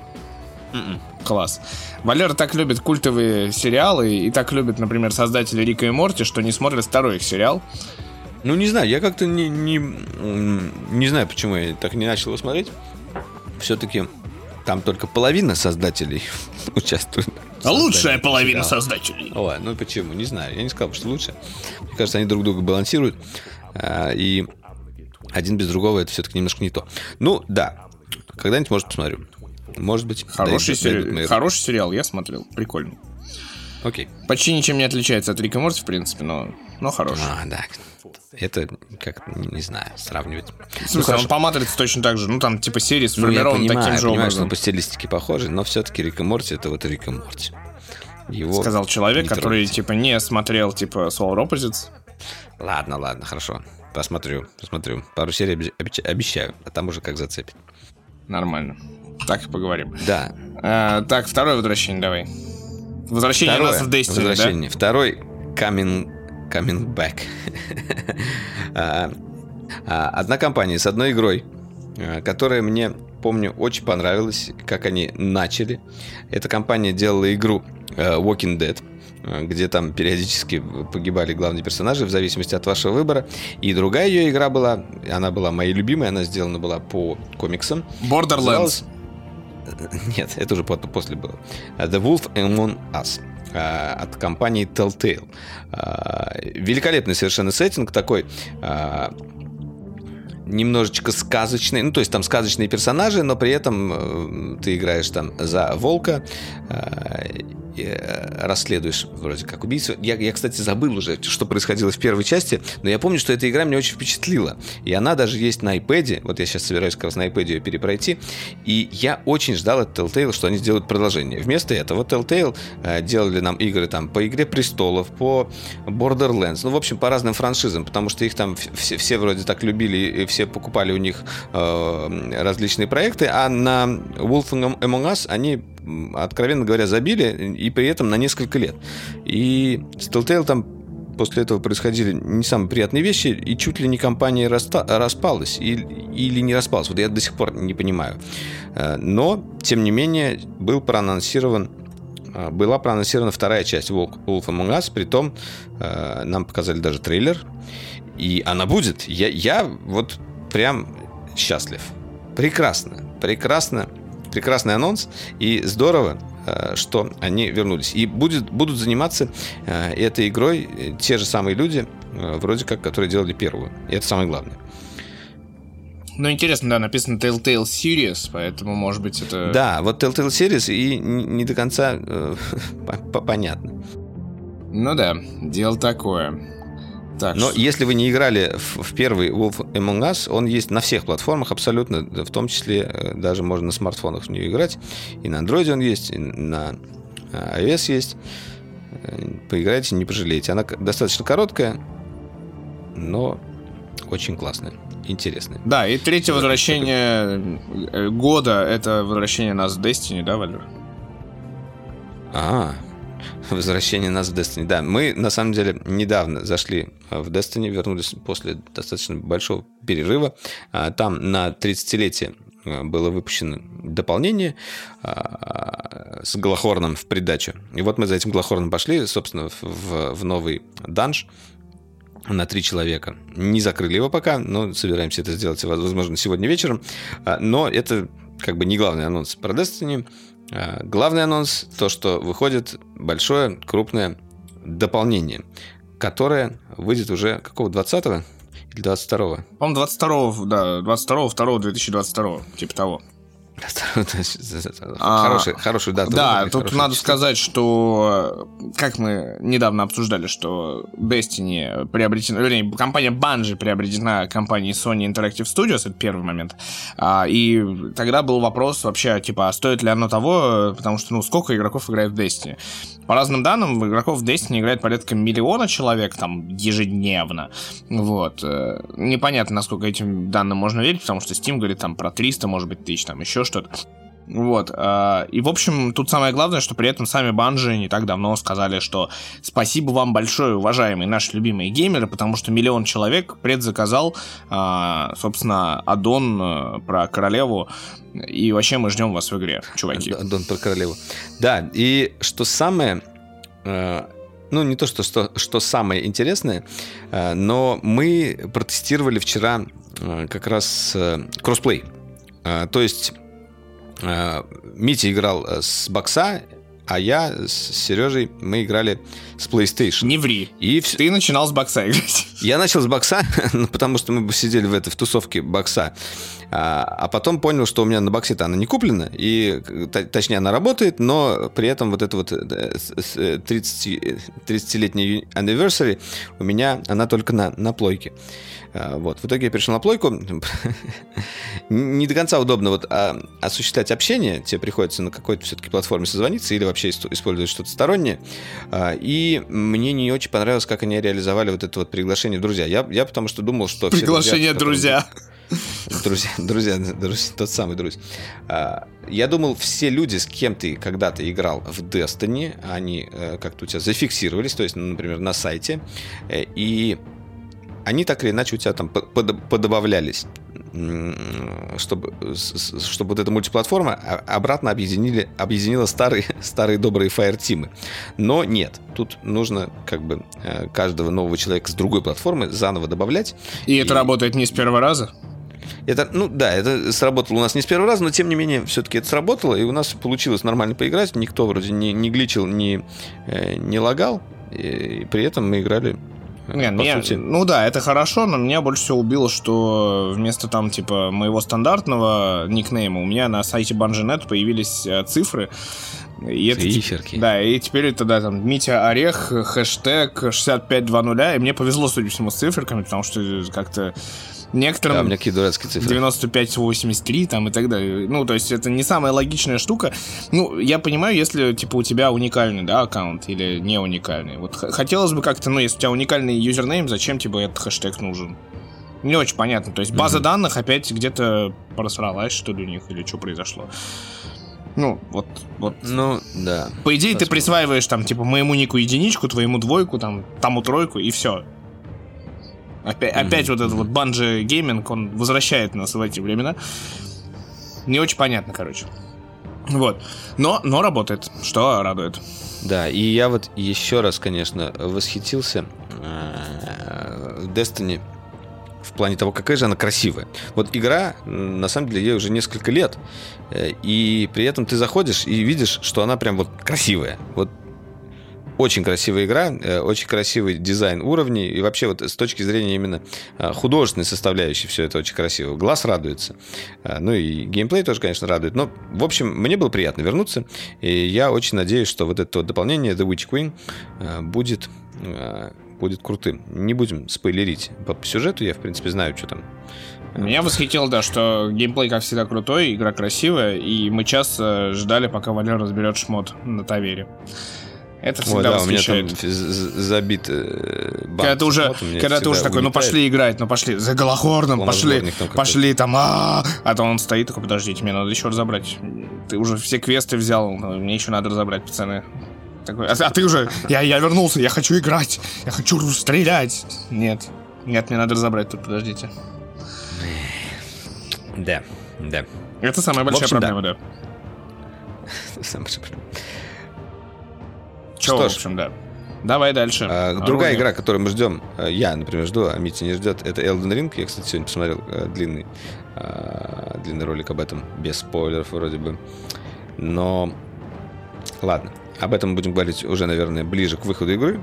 Mm-mm. Класс. Валера так любит культовые сериалы и так любит, например, создатели Рика и Морти, что не смотрит второй их сериал. Ну, не знаю, я как-то не, не, не знаю, почему я так не начал его смотреть. Все-таки там только половина создателей [LAUGHS] участвует. А лучшая половина сериала. создателей. Ой, ну почему? Не знаю. Я не сказал, что лучше. Мне кажется, они друг друга балансируют. А, и один без другого это все-таки немножко не то. Ну, да. Когда-нибудь, может, посмотрю. Может быть. Хороший, сери... Хороший сериал, я смотрел. Прикольно. Окей. Почти ничем не отличается от Рика Морти, в принципе, но, но хороший. А, да. Это, как, не знаю, сравнивать. В смысле, ну, он по матрице точно так же. Ну, там, типа, серии сформирован ну, таким же я понимаю, образом. что по стилистике похожи, но все-таки Рика Морти это вот Рика Морти. Его Сказал человек, который, трогайте. типа, не смотрел, типа, Solar Opposites. Ладно, ладно, хорошо. Посмотрю, посмотрю. Пару серий обещаю, а там уже как зацепит. Нормально. Так и поговорим. Да. А, так, второе возвращение давай. Возвращение Второе нас в Destiny, возвращение. да? Второй coming, coming back. [LAUGHS] А, а, одна компания с одной игрой, которая мне, помню, очень понравилась, как они начали. Эта компания делала игру Walking Dead где там периодически погибали главные персонажи в зависимости от вашего выбора. И другая ее игра была, она была моей любимой, она сделана была по комиксам. Borderlands. [LAUGHS] Нет, это уже после было. The Wolf Among Us а, от компании Telltale. А, великолепный совершенно сеттинг такой немножечко сказочный, ну то есть там сказочные персонажи, но при этом э, ты играешь там за волка э, расследуешь вроде как убийцу. Я, я, кстати, забыл уже, что происходило в первой части, но я помню, что эта игра меня очень впечатлила. И она даже есть на iPad. Вот я сейчас собираюсь как раз на iPad ее перепройти. И я очень ждал от Telltale, что они сделают продолжение. Вместо этого Telltale э, делали нам игры там по Игре Престолов, по Borderlands, ну, в общем, по разным франшизам, потому что их там все, все вроде так любили и все покупали у них э, различные проекты, а на Wolf Among Us они откровенно говоря, забили, и при этом на несколько лет. И с Telltale там после этого происходили не самые приятные вещи, и чуть ли не компания раста- распалась или, или не распалась. Вот я до сих пор не понимаю. Э, но, тем не менее, был проанонсирован э, была проанонсирована вторая часть Wolf Among Us, при том э, нам показали даже трейлер, и она будет. Я, я вот прям счастлив. Прекрасно, прекрасно прекрасный анонс, и здорово, э, что они вернулись. И будет, будут заниматься э, этой игрой э, те же самые люди, вроде как, которые делали первую. И это самое главное. Ну, интересно, да, написано Telltale Series, поэтому, может быть, это... Да, вот Telltale Series и не до конца э, [LAUGHS] понятно. Ну да, дело такое. Так, Но что... если вы не играли в, в первый Wolf Among Us, он есть на всех платформах абсолютно, в том числе э, даже можно на смартфонах в нее играть. И на Android он есть, и на э, iOS есть. Э, поиграйте, не пожалеете. Она достаточно короткая, но очень классная, интересная. Да, и третье возвращение года — это возвращение нас в Destiny, да, Валер? А, возвращение нас в Destiny. Да, мы на самом деле недавно зашли в Destiny, вернулись после достаточно большого перерыва. А, там на 30-летие а, было выпущено дополнение а, с Глохорном в придачу. И вот мы за этим Глохорном пошли, собственно, в, в новый данж на три человека. Не закрыли его пока, но собираемся это сделать, возможно, сегодня вечером. Но это как бы не главный анонс про Destiny. Главный анонс то, что выходит большое, крупное дополнение, которое выйдет уже какого 20-го или 22-го? По-моему, 22-го, да, 22-го, 2 2022 типа того. Хороший, хорошую дату. Да, тут надо сказать, что как мы недавно обсуждали, что Destiny приобретена, вернее, компания Bungie приобретена компанией Sony Interactive Studios, это первый момент. А, и тогда был вопрос вообще, типа, а стоит ли оно того, потому что, ну, сколько игроков играет в Destiny? По разным данным, игроков в Destiny играет порядка миллиона человек там ежедневно. Вот. Э, непонятно, насколько этим данным можно верить, потому что Steam говорит там про 300, может быть, тысяч, там еще что-то. Вот. Э, и, в общем, тут самое главное, что при этом сами Банжи не так давно сказали, что спасибо вам большое, уважаемые наши любимые геймеры, потому что миллион человек предзаказал, э, собственно, аддон э, про королеву, и вообще мы ждем вас в игре, чуваки. Аддон про королеву. Да, и что самое ну, не то, что, что, что самое интересное, но мы протестировали вчера как раз кроссплей. То есть Э, Митя играл э, с бокса, а я с Сережей, мы играли с PlayStation. Не ври. И в... Ты начинал с бокса играть. Я начал с бокса, [LAUGHS] ну, потому что мы сидели в этой в тусовке бокса. А, а потом понял, что у меня на боксе-то она не куплена, и точнее она работает, но при этом вот это вот 30, 30-летний anniversary у меня она только на, на плойке. А, вот. В итоге я перешел на плойку. [LAUGHS] Не до конца удобно вот а, осуществлять общение. Тебе приходится на какой-то все-таки платформе созвониться или вообще использовать что-то стороннее. А, и мне не очень понравилось, как они реализовали вот это вот приглашение в друзья. Я, я потому что думал, что... Приглашение друзья. Друзья, друзья, друзья, тот самый друзь. Я думал, все люди, с кем ты когда-то играл в Destiny, они э, как-то у тебя зафиксировались, то есть, например, на сайте, э, и они так или иначе у тебя там подобавлялись чтобы, чтобы вот эта мультиплатформа обратно объединили, объединила старые, [LAUGHS] старые добрые Fire-тимы. Но нет, тут нужно как бы э, каждого нового человека с другой платформы заново добавлять. И, и... это работает не с первого раза? Это, ну да, это сработало у нас не с первого раза, но тем не менее все-таки это сработало, и у нас получилось нормально поиграть. Никто вроде не, не гличил, не, э, не лагал, и при этом мы играли не, по меня, сути. Ну да, это хорошо, но меня больше всего убило, что вместо там типа моего стандартного никнейма у меня на сайте Bungie.net появились э, цифры, И это, Циферки. Да, и теперь это, да, там, Митя Орех, хэштег 6520, и мне повезло, судя по всему, с циферками, потому что как-то некоторым... Да, у меня какие дурацкие цифры. 95-83 там и так далее. Ну, то есть это не самая логичная штука. Ну, я понимаю, если, типа, у тебя уникальный, да, аккаунт или не уникальный. Вот хотелось бы как-то, ну, если у тебя уникальный юзернейм, зачем тебе этот хэштег нужен? Не очень понятно. То есть база данных опять где-то просралась, что ли, у них, или что произошло. Ну, вот, вот. Ну, да. По идее, ты Посмотрим. присваиваешь там, типа, моему нику единичку, твоему двойку, там, тому тройку, и все. Опять, Мгм, опять вот этот вот банджи гейминг, он возвращает нас в эти времена. Не очень понятно, короче. Вот. Но, но работает, что радует. Да, и я вот еще раз, конечно, восхитился э, Destiny в плане того, какая же она красивая. Вот игра, на самом деле, ей уже несколько лет, э, и при этом ты заходишь и видишь, что она прям вот красивая. Вот очень красивая игра, э, очень красивый дизайн уровней, и вообще вот с точки зрения именно э, художественной составляющей все это очень красиво. Глаз радуется. Э, Ну и геймплей тоже, конечно, радует. Но, в общем, мне было приятно вернуться, и я очень надеюсь, что вот это вот дополнение The Witch Queen э, будет, э, будет крутым. Не будем спойлерить по сюжету, я, в принципе, знаю, что там. Меня восхитило, да, что геймплей, как всегда, крутой, игра красивая, и мы часто ждали, пока Валер разберет шмот на тавере. Это всегда да, у меня там забит э, банк Когда ты уже, меня когда ты уже такой, ну пошли играть, ну пошли, за Голохорном, пошли, там пошли там, а а то он стоит такой, подождите, мне надо еще разобрать. Ты уже все квесты взял, ну, мне еще надо разобрать, пацаны. Такой, а, а ты уже, я, я вернулся, я хочу играть, я хочу стрелять. Нет, нет, мне надо разобрать тут, подождите. Да, да. Это самая большая общем, да. проблема, да. [LAUGHS] Самое большое проблема. Чё, Что в ж. общем, да. Давай дальше. А, другая игра, которую мы ждем, э, я, например, жду, а Митя не ждет, это Elden Ring. Я, кстати, сегодня посмотрел э, длинный, а, длинный ролик об этом, без спойлеров вроде бы. Но, ладно, об этом будем говорить уже, наверное, ближе к выходу игры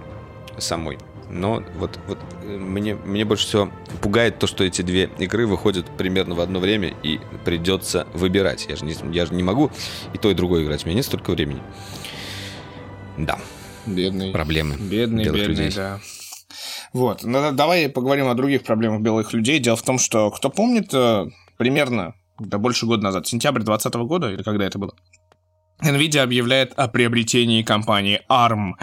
самой. Но вот, вот э, мне, мне больше всего пугает то, что эти две игры выходят примерно в одно время и придется выбирать. Я же не, я же не могу и то, и другое играть. У меня нет столько времени. Да, Бедный. проблемы Бедный, белых бедный, людей. да. Вот, ну, да- давай поговорим о других проблемах белых людей. Дело в том, что, кто помнит, э, примерно, да больше года назад, сентябрь 2020 года, или когда это было, Nvidia объявляет о приобретении компании ARM.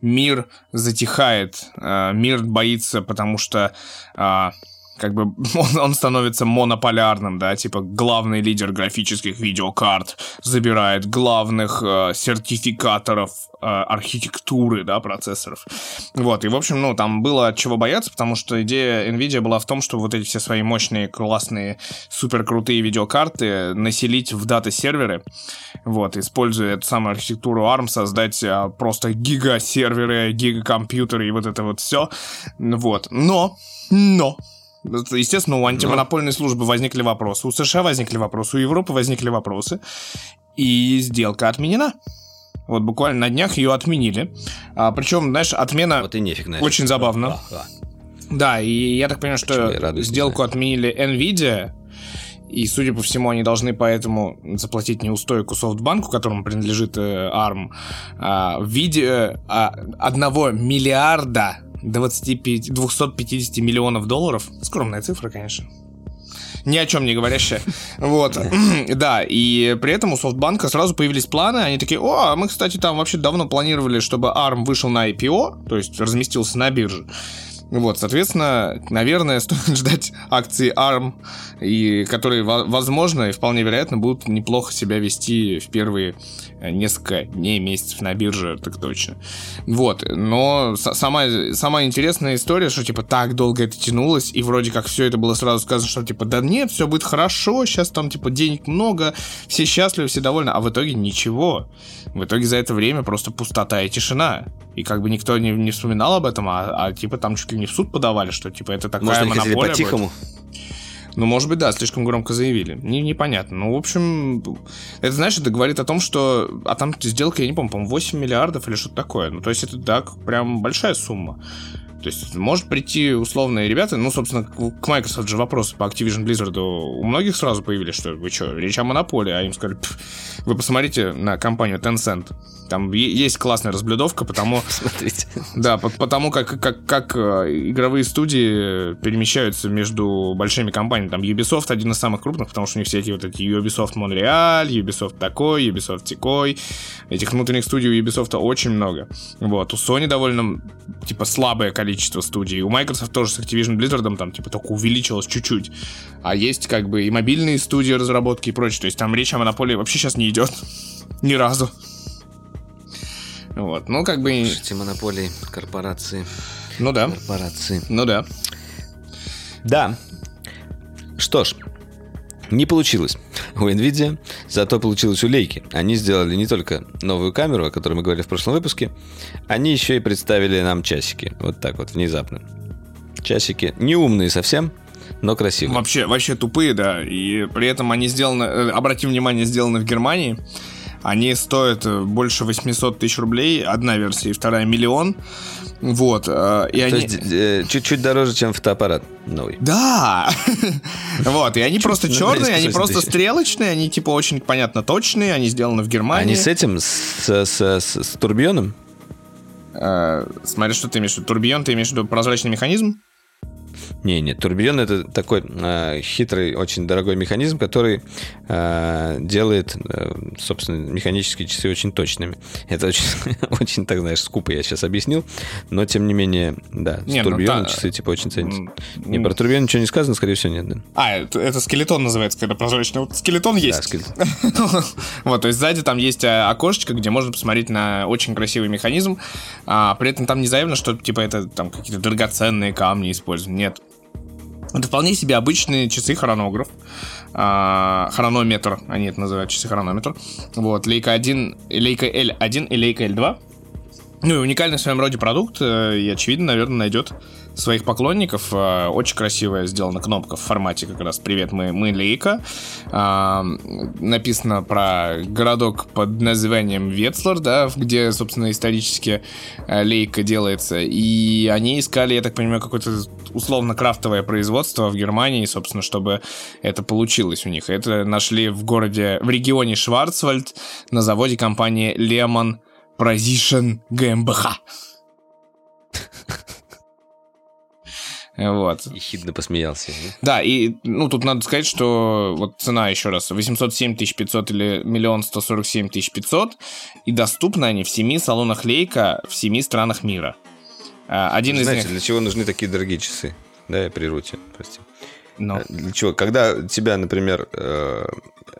Мир затихает, э, мир боится, потому что а, как бы [LAUGHS] он, он становится монополярным, да, типа главный лидер графических видеокарт забирает главных э, сертификаторов э, архитектуры, да, процессоров. Вот, и, в общем, ну, там было от чего бояться, потому что идея NVIDIA была в том, что вот эти все свои мощные, классные, супер крутые видеокарты населить в дата-серверы, вот, используя эту самую архитектуру ARM, создать а, просто гига-серверы, гига-компьютеры и вот это вот все. Вот, но, но, Естественно, у антимонопольной службы возникли вопросы, у США возникли вопросы, у Европы возникли вопросы, и сделка отменена. Вот буквально на днях ее отменили. А, причем, знаешь, отмена... Вот и нефиг нафиг. Очень забавно. А, а. Да, и я так понимаю, что радуюсь, сделку отменили Nvidia, и, судя по всему, они должны поэтому заплатить неустойку софтбанку, которому принадлежит э, ARM, а, в виде а, одного миллиарда 25, 250 миллионов долларов. Скромная цифра, конечно. Ни о чем не говорящая. Вот. [LAUGHS] Да, и при этом у софтбанка сразу появились планы. Они такие, о, а мы, кстати, там вообще давно планировали, чтобы ARM вышел на IPO, то есть разместился на бирже. Вот, соответственно, наверное, [LAUGHS] стоит ждать акции ARM, и которые, во- возможно, и вполне вероятно, будут неплохо себя вести в первые э, несколько дней, месяцев на бирже, так точно. Вот, но самая, самая интересная история, что, типа, так долго это тянулось, и вроде как все это было сразу сказано, что, типа, да нет, все будет хорошо, сейчас там, типа, денег много, все счастливы, все довольны, а в итоге ничего. В итоге за это время просто пустота и тишина. И как бы никто не, не вспоминал об этом, а, а, типа там чуть ли не в суд подавали, что типа это такая Может, монополия. будет. по-тихому? Ну, может быть, да, слишком громко заявили. Не, непонятно. Ну, в общем, это, знаешь, это говорит о том, что... А там сделка, я не помню, по-моему, 8 миллиардов или что-то такое. Ну, то есть это, да, прям большая сумма. То есть может прийти условные ребята, ну, собственно, к Microsoft же вопросы по Activision Blizzard у многих сразу появились, что вы что, речь о монополии, а им сказали, вы посмотрите на компанию Tencent, там есть классная разблюдовка, потому... [LAUGHS] Смотрите. Да, потому как, как, как э, игровые студии перемещаются между большими компаниями. Там Ubisoft один из самых крупных, потому что у них эти вот эти Ubisoft Montreal, Ubisoft такой, Ubisoft такой. Этих внутренних студий у Ubisoft очень много. Вот. У Sony довольно, типа, слабое количество студий. У Microsoft тоже с Activision Blizzard там, типа, только увеличилось чуть-чуть. А есть, как бы, и мобильные студии разработки и прочее. То есть там речь о монополии вообще сейчас не идет. [LAUGHS] Ни разу. Вот, ну как бы... Слушайте, монополии, корпорации. Ну да. Корпорации. Ну да. Да. Что ж, не получилось у NVIDIA, зато получилось у Лейки. Они сделали не только новую камеру, о которой мы говорили в прошлом выпуске, они еще и представили нам часики. Вот так вот, внезапно. Часики не умные совсем, но красивые. Вообще, вообще тупые, да. И при этом они сделаны, э, обратим внимание, сделаны в Германии. Они стоят э, больше 800 тысяч рублей, одна версия, и вторая миллион. Вот. Э, и То они... есть э, чуть-чуть дороже, чем фотоаппарат новый. Да! [LAUGHS] Вот, и они просто черные, они просто стрелочные, они типа очень понятно точные, они сделаны в Германии. Они с этим, с, турбионом? Смотри, что ты имеешь в виду. Турбион, ты имеешь в виду прозрачный механизм? Не, нет, турбион это такой э, хитрый, очень дорогой механизм, который э, делает, э, собственно, механические часы очень точными. Это очень, [LAUGHS] очень, так знаешь, скупо я сейчас объяснил, но тем не менее, да, не, с турбионом ну, та... часы типа очень ценятся. Не, про турбион ничего не сказано, скорее всего, нет. Да. А, это, это скелетон называется, когда прозрачный. Вот скелетон есть. Да, скелетон. [LAUGHS] вот, то есть сзади там есть э, окошечко, где можно посмотреть на очень красивый механизм, а при этом там не заявлено, что типа это там какие-то драгоценные камни используют. Нет, это вполне себе обычные часы хронограф. А, хронометр, они это называют часы хронометр. Вот, лейка 1, лейка L1 и лейка L2. Ну и уникальный в своем роде продукт, э, и очевидно, наверное, найдет своих поклонников. Э, очень красивая сделана кнопка в формате как раз «Привет, мы, мы Лейка». А, написано про городок под названием Ветслер, да, где, собственно, исторически э, Лейка делается. И они искали, я так понимаю, какое-то условно крафтовое производство в Германии, собственно, чтобы это получилось у них. Это нашли в городе, в регионе Шварцвальд на заводе компании Lehman Precision GmbH. Вот. И хидно посмеялся. Да? и ну тут надо сказать, что вот цена еще раз 807 500 или миллион 147 500 и доступны они в семи салонах Лейка в семи странах мира. А, один Вы из знаете, них... для чего нужны такие дорогие часы? Да, я при руте, прости. Но. Ну. Для чего? Когда тебя, например, э,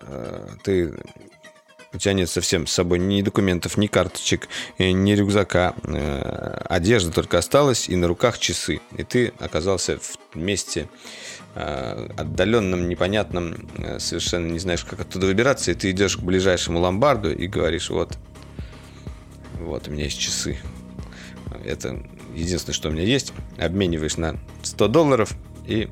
э, ты у тебя нет совсем с собой ни документов, ни карточек, э, ни рюкзака. Э, одежда только осталась, и на руках часы. И ты оказался в месте э, отдаленном, непонятном, совершенно не знаешь, как оттуда выбираться, и ты идешь к ближайшему ломбарду и говоришь, вот, вот у меня есть часы. Это единственное, что у меня есть. Обмениваешь на 100 долларов и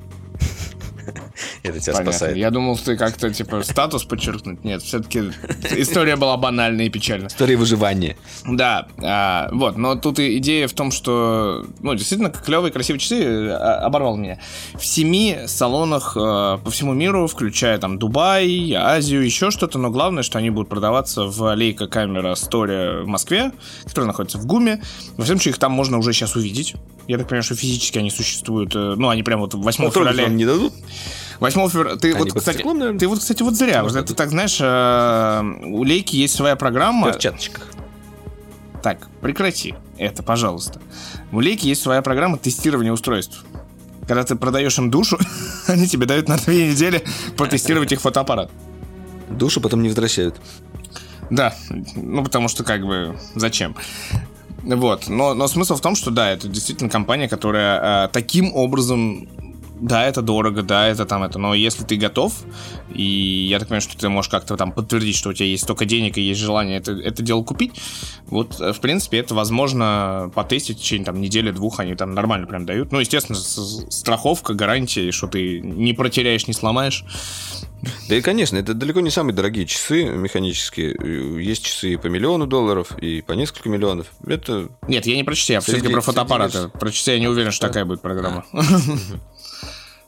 это тебя Понятно. спасает. Я думал, ты как-то, типа, статус подчеркнуть. Нет, все-таки история была банальная и печальная. История выживания. Да, а, вот, но тут и идея в том, что, ну, действительно, клевые, красивые часы а, оборвал меня. В семи салонах а, по всему миру, включая там Дубай, Азию, еще что-то, но главное, что они будут продаваться в Лейка камера Story в Москве, которая находится в ГУМе. Во всем случае, их там можно уже сейчас увидеть. Я так понимаю, что физически они существуют, э, ну, они прям вот 8 ну, февраля... не дадут? 8 февраля. Ты, вот, кстати, стеклом, ты вот, кстати, вот зря. Может, ты так знаешь, э, у Лейки есть своя программа. В перчаточках. Так, прекрати это, пожалуйста. У Лейки есть своя программа тестирования устройств. Когда ты продаешь им душу, [LAUGHS] они тебе дают на две недели протестировать их фотоаппарат. Душу потом не возвращают. Да, ну потому что как бы зачем? Вот, но, но смысл в том, что да, это действительно компания, которая э, таким образом да, это дорого, да, это там это, но если ты готов, и я так понимаю, что ты можешь как-то там подтвердить, что у тебя есть столько денег и есть желание это, это дело купить, вот, э, в принципе, это возможно потестить в течение там недели-двух, они там нормально прям дают. Ну, естественно, страховка, гарантия, что ты не протеряешь, не сломаешь. Да и, конечно, это далеко не самые дорогие часы механические. Есть часы и по миллиону долларов, и по несколько миллионов. Это... Нет, я не про часы, я все-таки про фотоаппараты. Про часы я не уверен, что такая будет программа. [LAUGHS]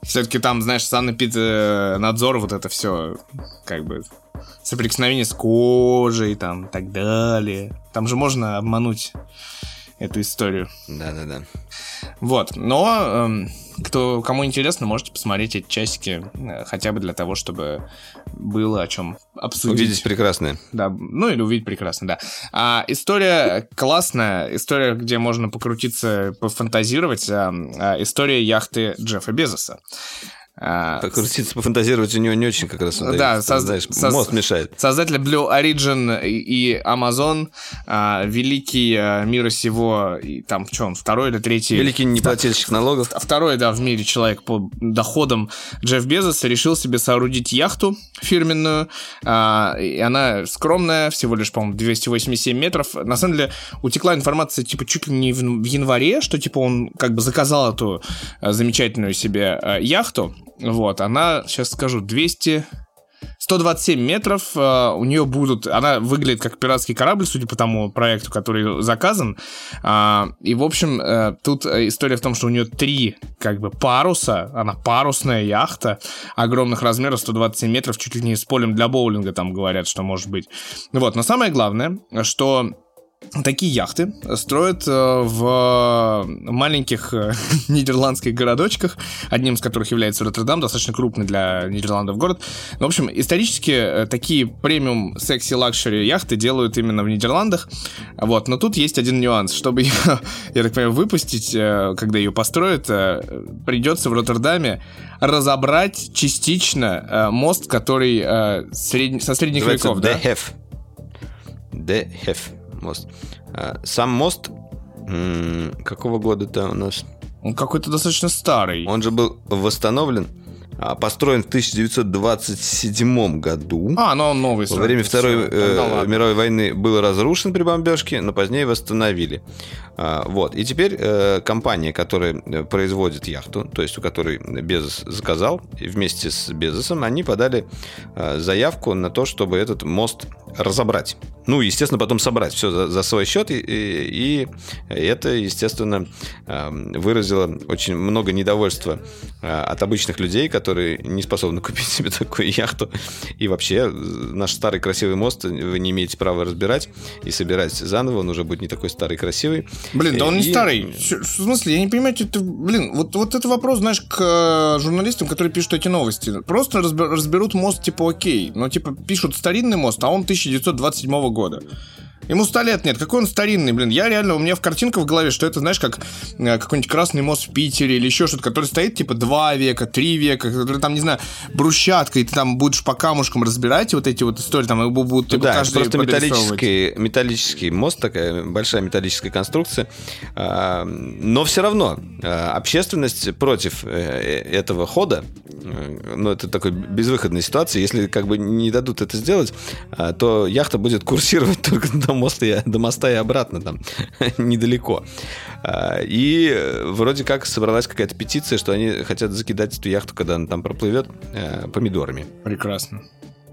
Все-таки там, знаешь, санэпид-надзор, вот это все, как бы, соприкосновение с кожей, там, и так далее. Там же можно обмануть эту историю. Да-да-да. Вот, но эм, кто, кому интересно, можете посмотреть эти часики, э, хотя бы для того, чтобы было о чем обсудить. Увидеть прекрасное. Да, ну или увидеть прекрасно, да. А история классная, история, где можно покрутиться, пофантазировать, а, а, история яхты Джеффа Безоса. А, Покрутиться, пофантазировать у него не очень как раз. Да, соз... знаешь, соз... мозг мешает. Создатель Blue Origin и Amazon, а, великий а, мира сего, и там, что он, второй или третий... Великий неплательщик налогов. Второй, да, в мире человек по доходам Джефф Безос решил себе соорудить яхту фирменную, а, и она скромная, всего лишь, по-моему, 287 метров. На самом деле, утекла информация, типа, чуть ли не в, в январе, что, типа, он как бы заказал эту а, замечательную себе а, яхту, вот, она, сейчас скажу, 200... 127 метров, э, у нее будут, она выглядит как пиратский корабль, судя по тому проекту, который заказан. Э, и, в общем, э, тут история в том, что у нее три, как бы, паруса, она парусная яхта огромных размеров, 127 метров, чуть ли не с полем для боулинга, там говорят, что может быть. Вот, но самое главное, что Такие яхты строят э, в маленьких э, [LAUGHS] нидерландских городочках, одним из которых является Роттердам, достаточно крупный для Нидерландов город. В общем, исторически э, такие premium sexy luxury яхты делают именно в Нидерландах. Вот, но тут есть один нюанс. Чтобы ее, [LAUGHS] я так понимаю, выпустить, когда ее построят, придется в Роттердаме разобрать частично мост, который сред... со средних Называется веков, да? DHF. DHF мост. А, сам мост какого года-то у нас? Он какой-то достаточно старый. Он же был восстановлен а, построен в 1927 году. А, но он новый. Во время Второй э, мировой войны был разрушен при бомбежке, но позднее восстановили. А, вот. И теперь э, компания, которая э, производит яхту, то есть у которой Безос заказал, вместе с Безосом они подали э, заявку на то, чтобы этот мост разобрать. Ну, естественно, потом собрать все за, за свой счет. И, и, и это, естественно, э, выразило очень много недовольства э, от обычных людей, которые не способны [LAUGHS] купить себе такую яхту. И вообще, наш старый красивый мост вы не имеете права разбирать и собирать заново, он уже будет не такой старый красивый. Блин, да он и... не старый. В смысле, я не понимаю, это, блин, вот, вот это вопрос, знаешь, к э, журналистам, которые пишут эти новости. Просто разберут мост, типа, окей, но, типа, пишут старинный мост, а он 1927 года. Ему ста лет нет. Какой он старинный, блин. Я реально, у меня в картинка в голове, что это, знаешь, как э, какой-нибудь красный мост в Питере или еще что-то, который стоит типа два века, три века, который там, не знаю, брусчатка, и ты там будешь по камушкам разбирать вот эти вот истории, там будут типа, да, каждый просто металлический, металлический мост, такая большая металлическая конструкция. А, но все равно а, общественность против э, этого хода, э, ну, это такой безвыходная ситуация. Если как бы не дадут это сделать, а, то яхта будет курсировать [LAUGHS] только до моста, до моста и обратно там [LAUGHS] недалеко. А, и вроде как собралась какая-то петиция, что они хотят закидать эту яхту, когда она там проплывет, э, помидорами. Прекрасно.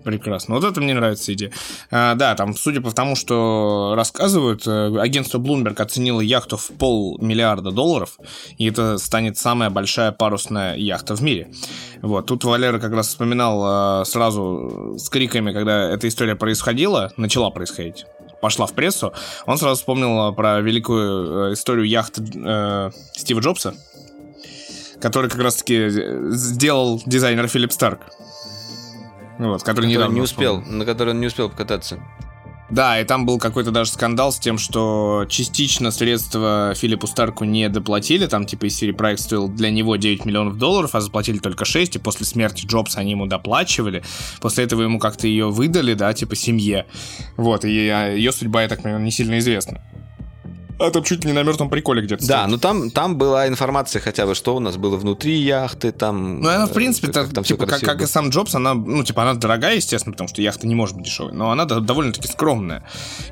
Прекрасно. Вот это мне нравится идея. А, да, там, судя по тому, что рассказывают, э, агентство Bloomberg оценило яхту в полмиллиарда долларов, и это станет самая большая парусная яхта в мире. Вот, тут Валера как раз вспоминал э, сразу с криками, когда эта история происходила, начала происходить пошла в прессу, он сразу вспомнил про великую э, историю яхты э, Стива Джобса, который как раз-таки сделал дизайнер Филипп Старк. Вот, который, который недавно не успел, на который он не успел покататься. Да, и там был какой-то даже скандал с тем, что частично средства Филиппу Старку не доплатили. Там, типа, из серии проект стоил для него 9 миллионов долларов, а заплатили только 6, и после смерти Джобса они ему доплачивали. После этого ему как-то ее выдали, да, типа, семье. Вот, и ее судьба, я так понимаю, не сильно известна. А там чуть ли не на мертвом приколе где-то. Да, ну там, там была информация хотя бы, что у нас было внутри яхты, там... Ну, она, в принципе, как, там типа, как, как и сам Джобс, она, ну, типа, она дорогая, естественно, потому что яхта не может быть дешевой, но она довольно-таки скромная.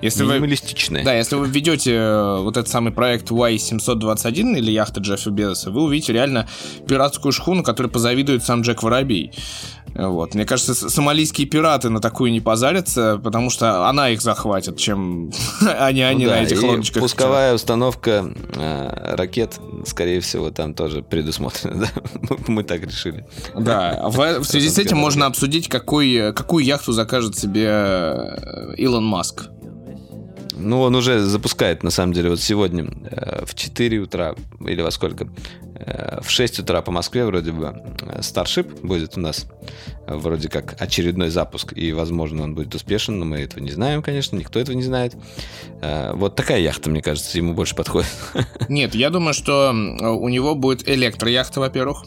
Если Минималистичная. Вы, да, если вы введете э, вот этот самый проект Y721 или яхта Джеффа Безоса, вы увидите реально пиратскую шхуну, которой позавидует сам Джек Воробей. Вот. Мне кажется, сомалийские пираты на такую не позарятся, потому что она их захватит, чем [LAUGHS] они, они ну, да, на этих лодочках. Пусковая установка э, ракет, скорее всего, там тоже предусмотрена. [LAUGHS] Да? Мы так решили. Да, в, [LAUGHS] в связи с этим можно обсудить, какой, какую яхту закажет себе э, Илон Маск. Ну, он уже запускает, на самом деле, вот сегодня э, в 4 утра, или во сколько? Э, в 6 утра по Москве вроде бы э, Starship будет у нас. Вроде как очередной запуск, и, возможно, он будет успешен, но мы этого не знаем, конечно, никто этого не знает. Вот такая яхта, мне кажется, ему больше подходит. [LAUGHS] Нет, я думаю, что у него будет электрояхта, во-первых.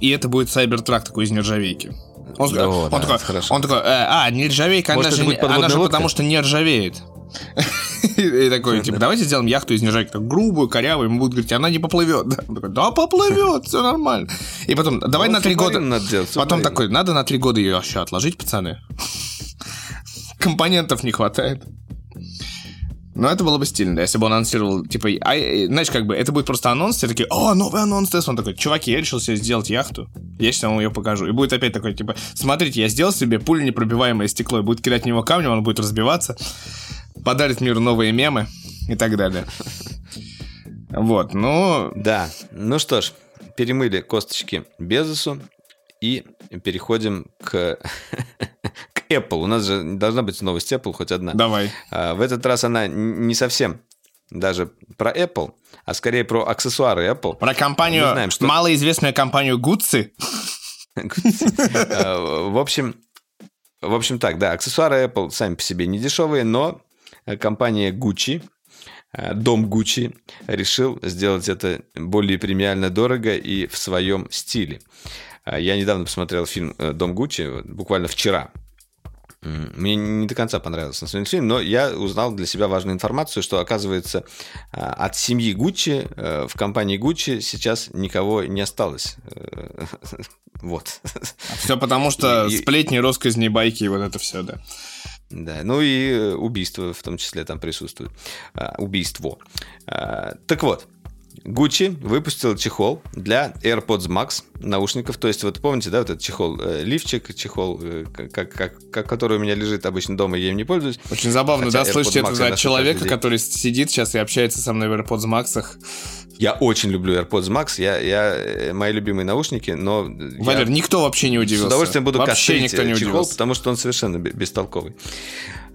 И это будет Cybertruck такой из нержавейки. Он, да, он, да, такой, он такой, э, а, нержавейка, она же, она же потому что не ржавеет. [LAUGHS] И такой, типа, давайте сделаем яхту из нержавейки, так грубую, корявую, ему будут говорить, она не поплывет. [LAUGHS] Да, поплывет, все нормально. И потом, давай на три года. Потом такой, надо на три года ее еще отложить, пацаны. [LAUGHS] Компонентов не хватает. Но это было бы стильно, если бы он анонсировал, типа, а, знаешь, как бы, это будет просто анонс, все такие, о, новый анонс Тесла. Он такой, чуваки, я решил себе сделать яхту, я сейчас вам ее покажу. И будет опять такой, типа, смотрите, я сделал себе пуля непробиваемое стекло, и будет кидать в него камнем, он будет разбиваться подарит миру новые мемы и так далее. Вот, ну... Да, ну что ж, перемыли косточки Безосу и переходим к, [LAUGHS] к Apple. У нас же должна быть новость Apple хоть одна. Давай. А, в этот раз она не совсем даже про Apple, а скорее про аксессуары Apple. Про компанию, знаем, что... малоизвестную компанию Gucci. [LAUGHS] А, в общем, в общем так, да, аксессуары Apple сами по себе не дешевые, но компания Gucci, э, дом Gucci, решил сделать это более премиально дорого и в своем стиле. Э, я недавно посмотрел фильм э, «Дом Гуччи», буквально вчера. Мне не до конца понравился на самом деле фильм, но я узнал для себя важную информацию, что, оказывается, от семьи Гуччи в компании Гуччи сейчас никого не осталось. [LAUGHS] Вот. Все потому, что сплетни, росказни, байки и вот это все, да. Да, ну и э, убийство в том числе там присутствует. А, убийство. А, так вот, Gucci выпустил чехол для AirPods Max наушников. То есть, вот помните, да, вот этот чехол э, лифчик, чехол, э, как, как, как, который у меня лежит обычно дома, я им не пользуюсь. Очень забавно, Хотя да, слышите это от человека, который сидит сейчас и общается со мной в AirPods Max. Я очень люблю AirPods Max, я, я, э, мои любимые наушники, но... Валер, никто вообще не удивился. С удовольствием буду вообще никто не чехол, удивился. потому что он совершенно бестолковый.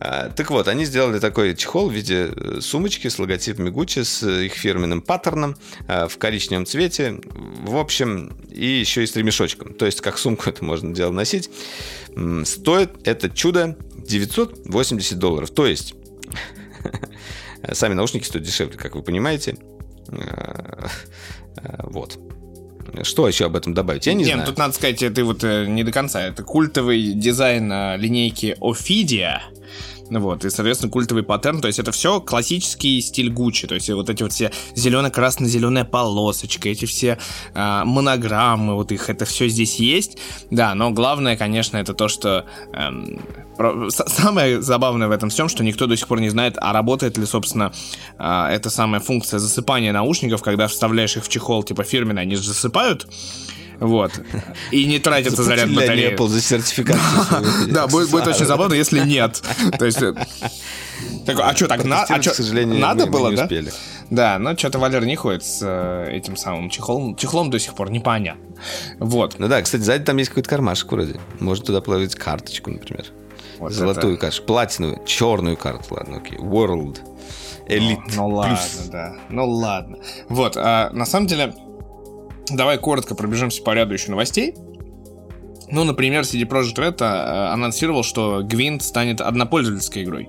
А, так вот, они сделали такой чехол в виде э, сумочки с логотипами Gucci, с их фирменным паттерном а, в коричневом цвете. В общем, и еще и с ремешочком. То есть, как сумку [LAUGHS] это можно дело носить. Стоит это чудо 980 долларов. То есть, [LAUGHS] сами наушники стоят дешевле, как вы понимаете. Э, э, вот. Что еще об этом добавить? Я не Нет, знаю. тут надо сказать, это вот э, не до конца. Это культовый дизайн линейки Ophidia. Вот, и, соответственно, культовый паттерн, то есть это все классический стиль Гуччи, то есть вот эти вот все зелено-красно-зеленая полосочка, эти все э, монограммы, вот их, это все здесь есть, да, но главное, конечно, это то, что эм, самое забавное в этом всем, что никто до сих пор не знает, а работает ли, собственно, э, эта самая функция засыпания наушников, когда вставляешь их в чехол, типа фирменный, они же засыпают, вот. И не тратится заряд батареи. Apple за сертификацию. Да, будет очень забавно, если нет. То есть... Э, а что, так надо? А что, надо было, да? Да, но что-то Валер не ходит с э, этим самым чехлом. Чехлом до сих пор непонятно. Вот. Ну да, кстати, сзади там есть какой-то кармашек вроде. Может туда положить карточку, например. Вот Золотую это... карточку, платиновую, черную карту, ладно, окей. World. Elite. Ну, ну ладно, да. Ну ладно. Вот, а, на самом деле, Давай коротко пробежимся по ряду еще новостей. Ну, например, CD Projekt Red э, анонсировал, что Gwent станет однопользовательской игрой.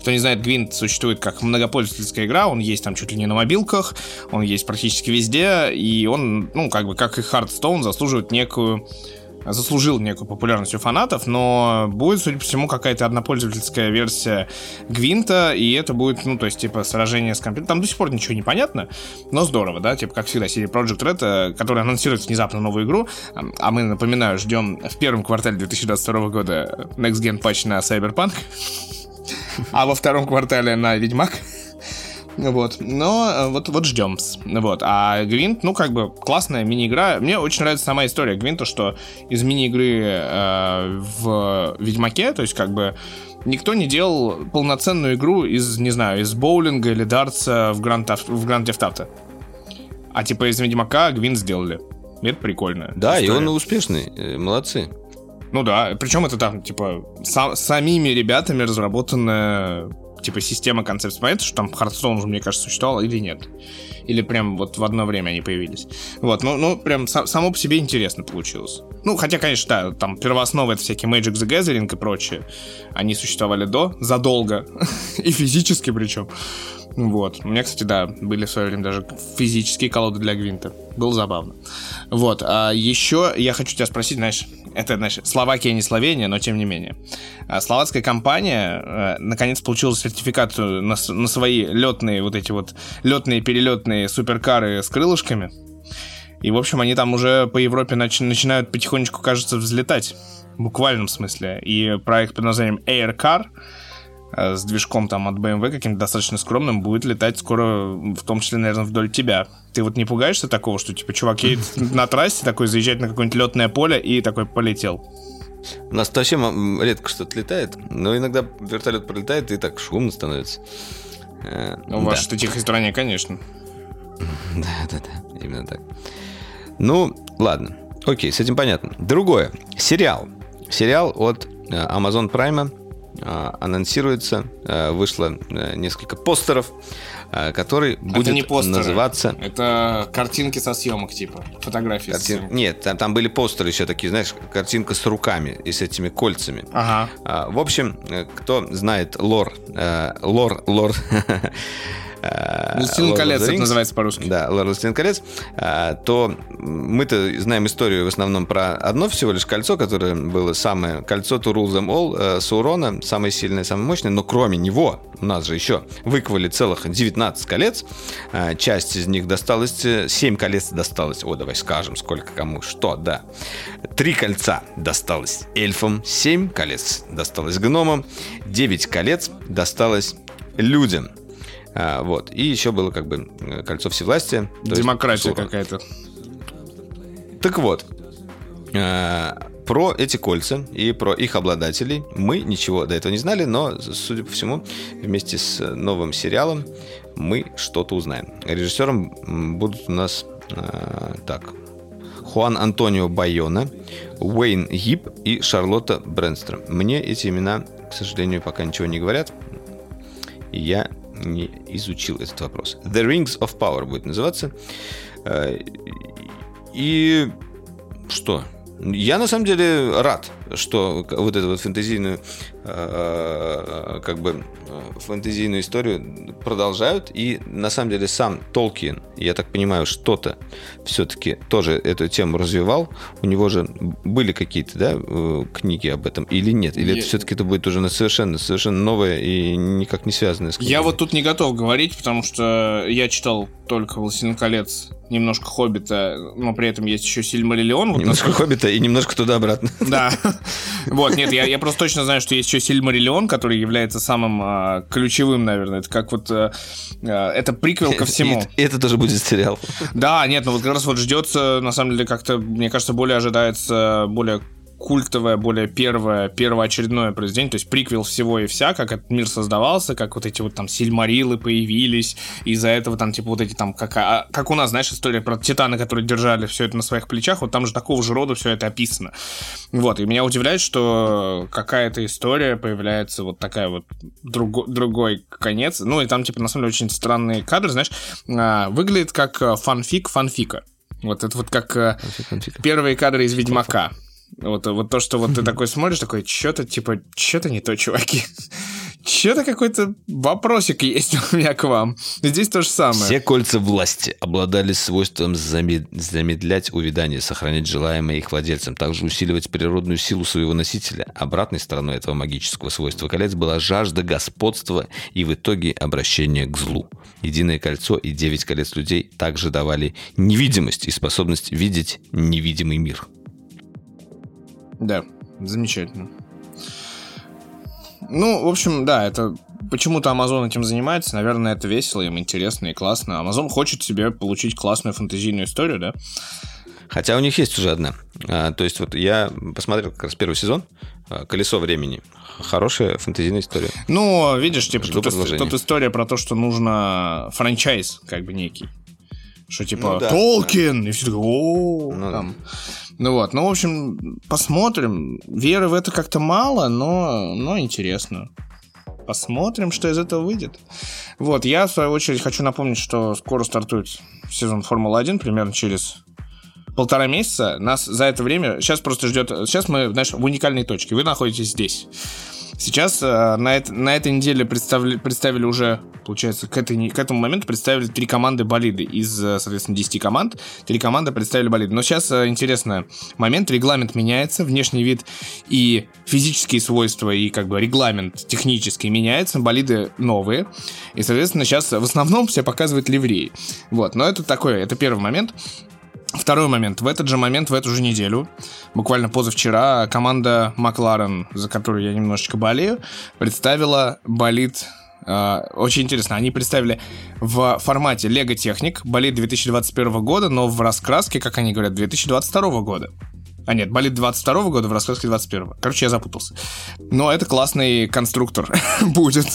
Кто не знает, Gwent существует как многопользовательская игра, он есть там чуть ли не на мобилках, он есть практически везде, и он, ну, как бы, как и Hearthstone, заслуживает некую заслужил некую популярность у фанатов, но будет, судя по всему, какая-то однопользовательская версия Гвинта, и это будет, ну, то есть, типа, сражение с компьютером. Там до сих пор ничего не понятно, но здорово, да, типа, как всегда, CD Project Red, э, который анонсирует внезапно новую игру, а мы, напоминаю, ждем в первом квартале 2022 года Next Gen патч на Cyberpunk, [LAUGHS] а во втором квартале на Ведьмак. Вот, но э, вот, вот ждем. Вот, а Гвинт, ну, как бы классная мини-игра. Мне очень нравится сама история Гвинта, что из мини-игры э, в Ведьмаке, то есть, как бы, никто не делал полноценную игру из, не знаю, из боулинга или дартса в Grand в Grand Theft А типа из Ведьмака Гвинт сделали. Это прикольно. Да, история. и он успешный. Э, молодцы. Ну да, причем это там, типа, сам, самими ребятами разработанная типа система концепт. Понятно, что там Hearthstone уже, мне кажется, существовал или нет? Или прям вот в одно время они появились? Вот, ну, ну прям сам, само по себе интересно получилось. Ну, хотя, конечно, да, там первоосновы это всякие Magic the Gathering и прочее. Они существовали до, задолго. [LAUGHS] и физически причем. Вот. У меня, кстати, да, были в свое время даже физические колоды для Гвинта. Было забавно. Вот. А еще я хочу тебя спросить, знаешь, это, знаешь, Словакия не Словения, но тем не менее. А словацкая компания э, наконец получила сертификацию на, на свои летные вот эти вот летные перелетные суперкары с крылышками. И, в общем, они там уже по Европе нач- начинают потихонечку, кажется, взлетать. В буквальном смысле. И проект под названием Air Car Э, с движком там от BMW каким-то достаточно скромным будет летать скоро, в том числе, наверное, вдоль тебя. Ты вот не пугаешься такого, что типа чувак едет [LAUGHS] на трассе, такой заезжает на какое-нибудь летное поле и такой полетел? У нас вообще редко что-то летает, но иногда вертолет пролетает и так шумно становится. Э, У вас что тихой стране, конечно. [LAUGHS] Да, да, да, именно так. Ну, ладно. Окей, с этим понятно. Другое. Сериал. Сериал от э, Amazon Prime анонсируется, а, вышло э, несколько постеров, а, который будет это не постеры, называться... Это картинки со съемок, типа, фотографии Картин... съемок. Нет, там, там были постеры еще такие, знаешь, картинка с руками и с этими кольцами. Ага. В общем, э, кто знает лор, э, лор, лор [LAUGHS] «Властелин колец» это называется по-русски. Да, «Властелин колец», э, то мы-то знаем историю в основном про одно всего лишь кольцо, которое было самое кольцо to rule them all э, Саурона, самое сильное, самое мощное, но кроме него у нас же еще выковали целых 19 колец, часть из них досталась, 7 колец досталось, о, давай скажем, сколько кому, что, да. Три кольца досталось эльфам, 7 колец досталось гномам, 9 колец досталось людям. А, вот. И еще было как бы э, кольцо всевластия. Демократия какая-то. Так вот, э, про эти кольца и про их обладателей мы ничего до этого не знали, но, судя по всему, вместе с новым сериалом мы что-то узнаем. Режиссером будут у нас э, так. Хуан Антонио Байона, Уэйн Гиб и Шарлотта Брэнстром. Мне эти имена, к сожалению, пока ничего не говорят. Я не изучил этот вопрос. The Rings of Power будет называться. Э, и что? Я на самом деле рад, что вот эту вот фэнтезийную, э, как бы фэнтезийную историю продолжают. И на самом деле сам Толкин, я так понимаю, что-то все-таки тоже эту тему развивал. У него же были какие-то да, э, книги об этом или нет? Или я... это все-таки это будет уже совершенно, совершенно новое и никак не связанное с книгой? Я вот тут не готов говорить, потому что я читал только «Властелин колец» немножко Хоббита, но при этом есть еще Сильмариллион. Вот немножко насколько... Хоббита и немножко туда-обратно. Да. [LAUGHS] Вот, нет, я, я просто точно знаю, что есть еще Сильмариллион, который является самым а, ключевым, наверное. Это как вот... А, это приквел ко всему. И, это тоже будет сериал. Да, нет, ну вот как раз вот ждется, на самом деле, как-то, мне кажется, более ожидается, более культовое, более первое, первоочередное произведение, то есть приквел всего и вся, как этот мир создавался, как вот эти вот там сильмарилы появились, из-за этого там типа вот эти там, как, а, как у нас, знаешь, история про титаны, которые держали все это на своих плечах, вот там же такого же рода все это описано. Вот, и меня удивляет, что какая-то история появляется вот такая вот друго, другой конец, ну и там типа на самом деле очень странные кадры, знаешь, а, выглядит как э, фанфик фанфика. Вот это вот как э, первые кадры из Ведьмака. Вот, вот то, что вот ты [LAUGHS] такой смотришь, такой, что-то, типа, что-то не то, чуваки. [LAUGHS] Что-то какой-то вопросик есть у меня к вам. Здесь то же самое. Все кольца власти обладали свойством замедлять увядание, сохранять желаемое их владельцам, также усиливать природную силу своего носителя. Обратной стороной этого магического свойства колец была жажда господства и в итоге обращение к злу. Единое кольцо и девять колец людей также давали невидимость и способность видеть невидимый мир. Да, замечательно. Ну, в общем, да, это почему-то Amazon этим занимается. Наверное, это весело, им интересно и классно. Amazon хочет себе получить классную фэнтезийную историю, да? Хотя у них есть уже одна. А, то есть вот я посмотрел как раз первый сезон а, «Колесо времени». Хорошая фэнтезийная история. Ну, видишь, типа, тут, тут история про то, что нужно франчайз как бы некий. Что типа ну, да, Толкин! Да. И все такое, о ну, там. Да. Ну вот, ну, в общем, посмотрим. Веры в это как-то мало, но, но интересно. Посмотрим, что из этого выйдет. Вот, я, в свою очередь, хочу напомнить, что скоро стартует сезон Формулы-1, примерно через полтора месяца. Нас за это время... Сейчас просто ждет... Сейчас мы, знаешь, в уникальной точке. Вы находитесь здесь. Сейчас э, на, это, на этой неделе представили, представили уже, получается, к, этой, к этому моменту представили три команды болиды. Из, э, соответственно, 10 команд три команды представили болиды. Но сейчас э, интересный момент. Регламент меняется, внешний вид и физические свойства, и как бы регламент технический меняется. Болиды новые. И, соответственно, сейчас в основном все показывают ливреи. Вот, но это такое, это первый момент. Второй момент. В этот же момент, в эту же неделю, буквально позавчера, команда Макларен, за которую я немножечко болею, представила болид Uh, очень интересно, они представили в формате Lego Техник болит 2021 года, но в раскраске, как они говорят, 2022 года. А нет, болит 22 года в раскраске 21 Короче, я запутался. Но это классный конструктор [LAUGHS] будет,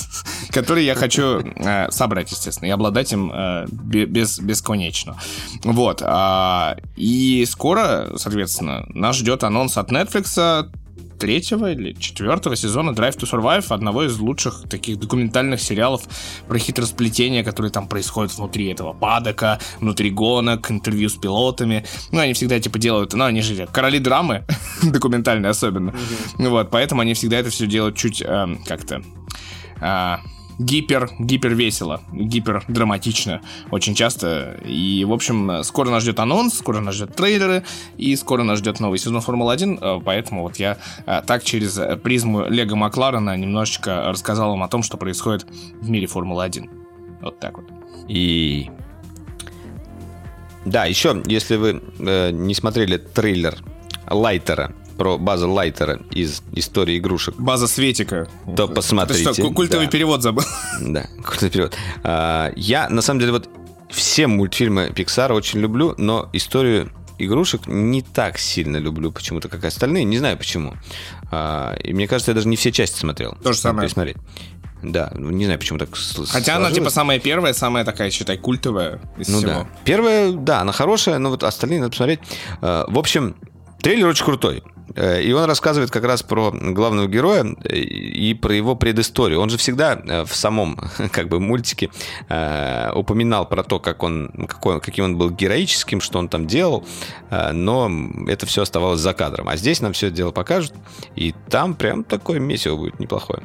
который я хочу э, собрать, естественно, и обладать им э, без, бесконечно. Вот. Э, и скоро, соответственно, нас ждет анонс от Netflix третьего или четвертого сезона Drive to Survive, одного из лучших таких документальных сериалов про хитросплетения, которые там происходят внутри этого падока, внутри гонок, интервью с пилотами. Ну, они всегда типа делают, ну, они же короли драмы, [LAUGHS] документальные особенно. Mm-hmm. Вот, поэтому они всегда это все делают чуть э, как-то... Э, гипер, гипер весело, гипер драматично очень часто. И, в общем, скоро нас ждет анонс, скоро нас ждет трейлеры, и скоро нас ждет новый сезон Формулы-1, э, поэтому вот я э, так через призму Лего Макларена немножечко рассказал вам о том, что происходит в мире Формулы-1. Вот так вот. И да, еще, если вы э, не смотрели трейлер Лайтера про базу Лайтера из истории игрушек. База Светика. То посмотрите. что, культовый да. перевод забыл? Да, культовый перевод. А, я, на самом деле, вот все мультфильмы Pixar очень люблю, но историю игрушек не так сильно люблю почему-то, как остальные. Не знаю почему. А, и мне кажется, я даже не все части смотрел. То же самое. Пересмотреть. Да, не знаю, почему так Хотя сложилось. она, типа, самая первая, самая такая, считай, культовая из ну, всего. Да. Первая, да, она хорошая, но вот остальные надо посмотреть. А, в общем, трейлер очень крутой. Э, и он рассказывает как раз про главного героя э, и про его предысторию. Он же всегда э, в самом [LAUGHS] как бы мультике упоминал про то, как он, какой, каким он был героическим, что он там делал, но это все оставалось за кадром. А здесь нам все это дело покажут, и там прям такое месиво будет неплохое.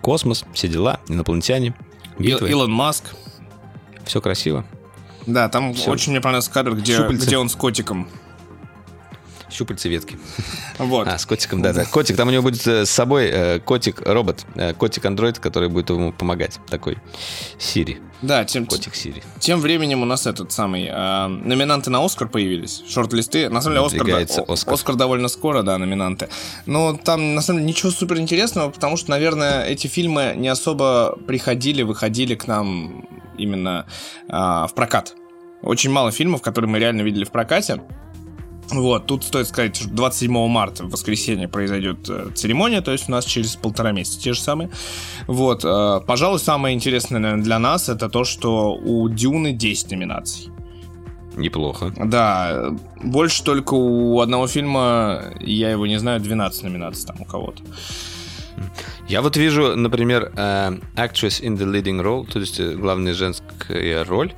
Космос, все дела, инопланетяне, битвы. Илон Маск. Все красиво. Да, там все. очень мне понравился кадр, где, где он с котиком щупальцы ветки. Вот. А, с котиком, да, да. Котик, там у него будет э, с собой э, котик-робот, э, котик-андроид, который будет ему помогать. Такой Сири. Да, тем, котик Сири. Тем временем у нас этот самый э, номинанты на Оскар появились, шорт-листы. На самом деле Оскар, да, Оскар. Оскар довольно скоро, да, номинанты. Но там на самом деле ничего супер интересного, потому что, наверное, эти фильмы не особо приходили, выходили к нам именно э, в прокат. Очень мало фильмов, которые мы реально видели в прокате. Вот, тут стоит сказать, что 27 марта, в воскресенье, произойдет э, церемония, то есть у нас через полтора месяца те же самые. Вот, э, пожалуй, самое интересное, наверное, для нас, это то, что у Дюны 10 номинаций. Неплохо. Да, больше только у одного фильма, я его не знаю, 12 номинаций там у кого-то. Я вот вижу, например, uh, actress in the leading role, то есть главная женская роль,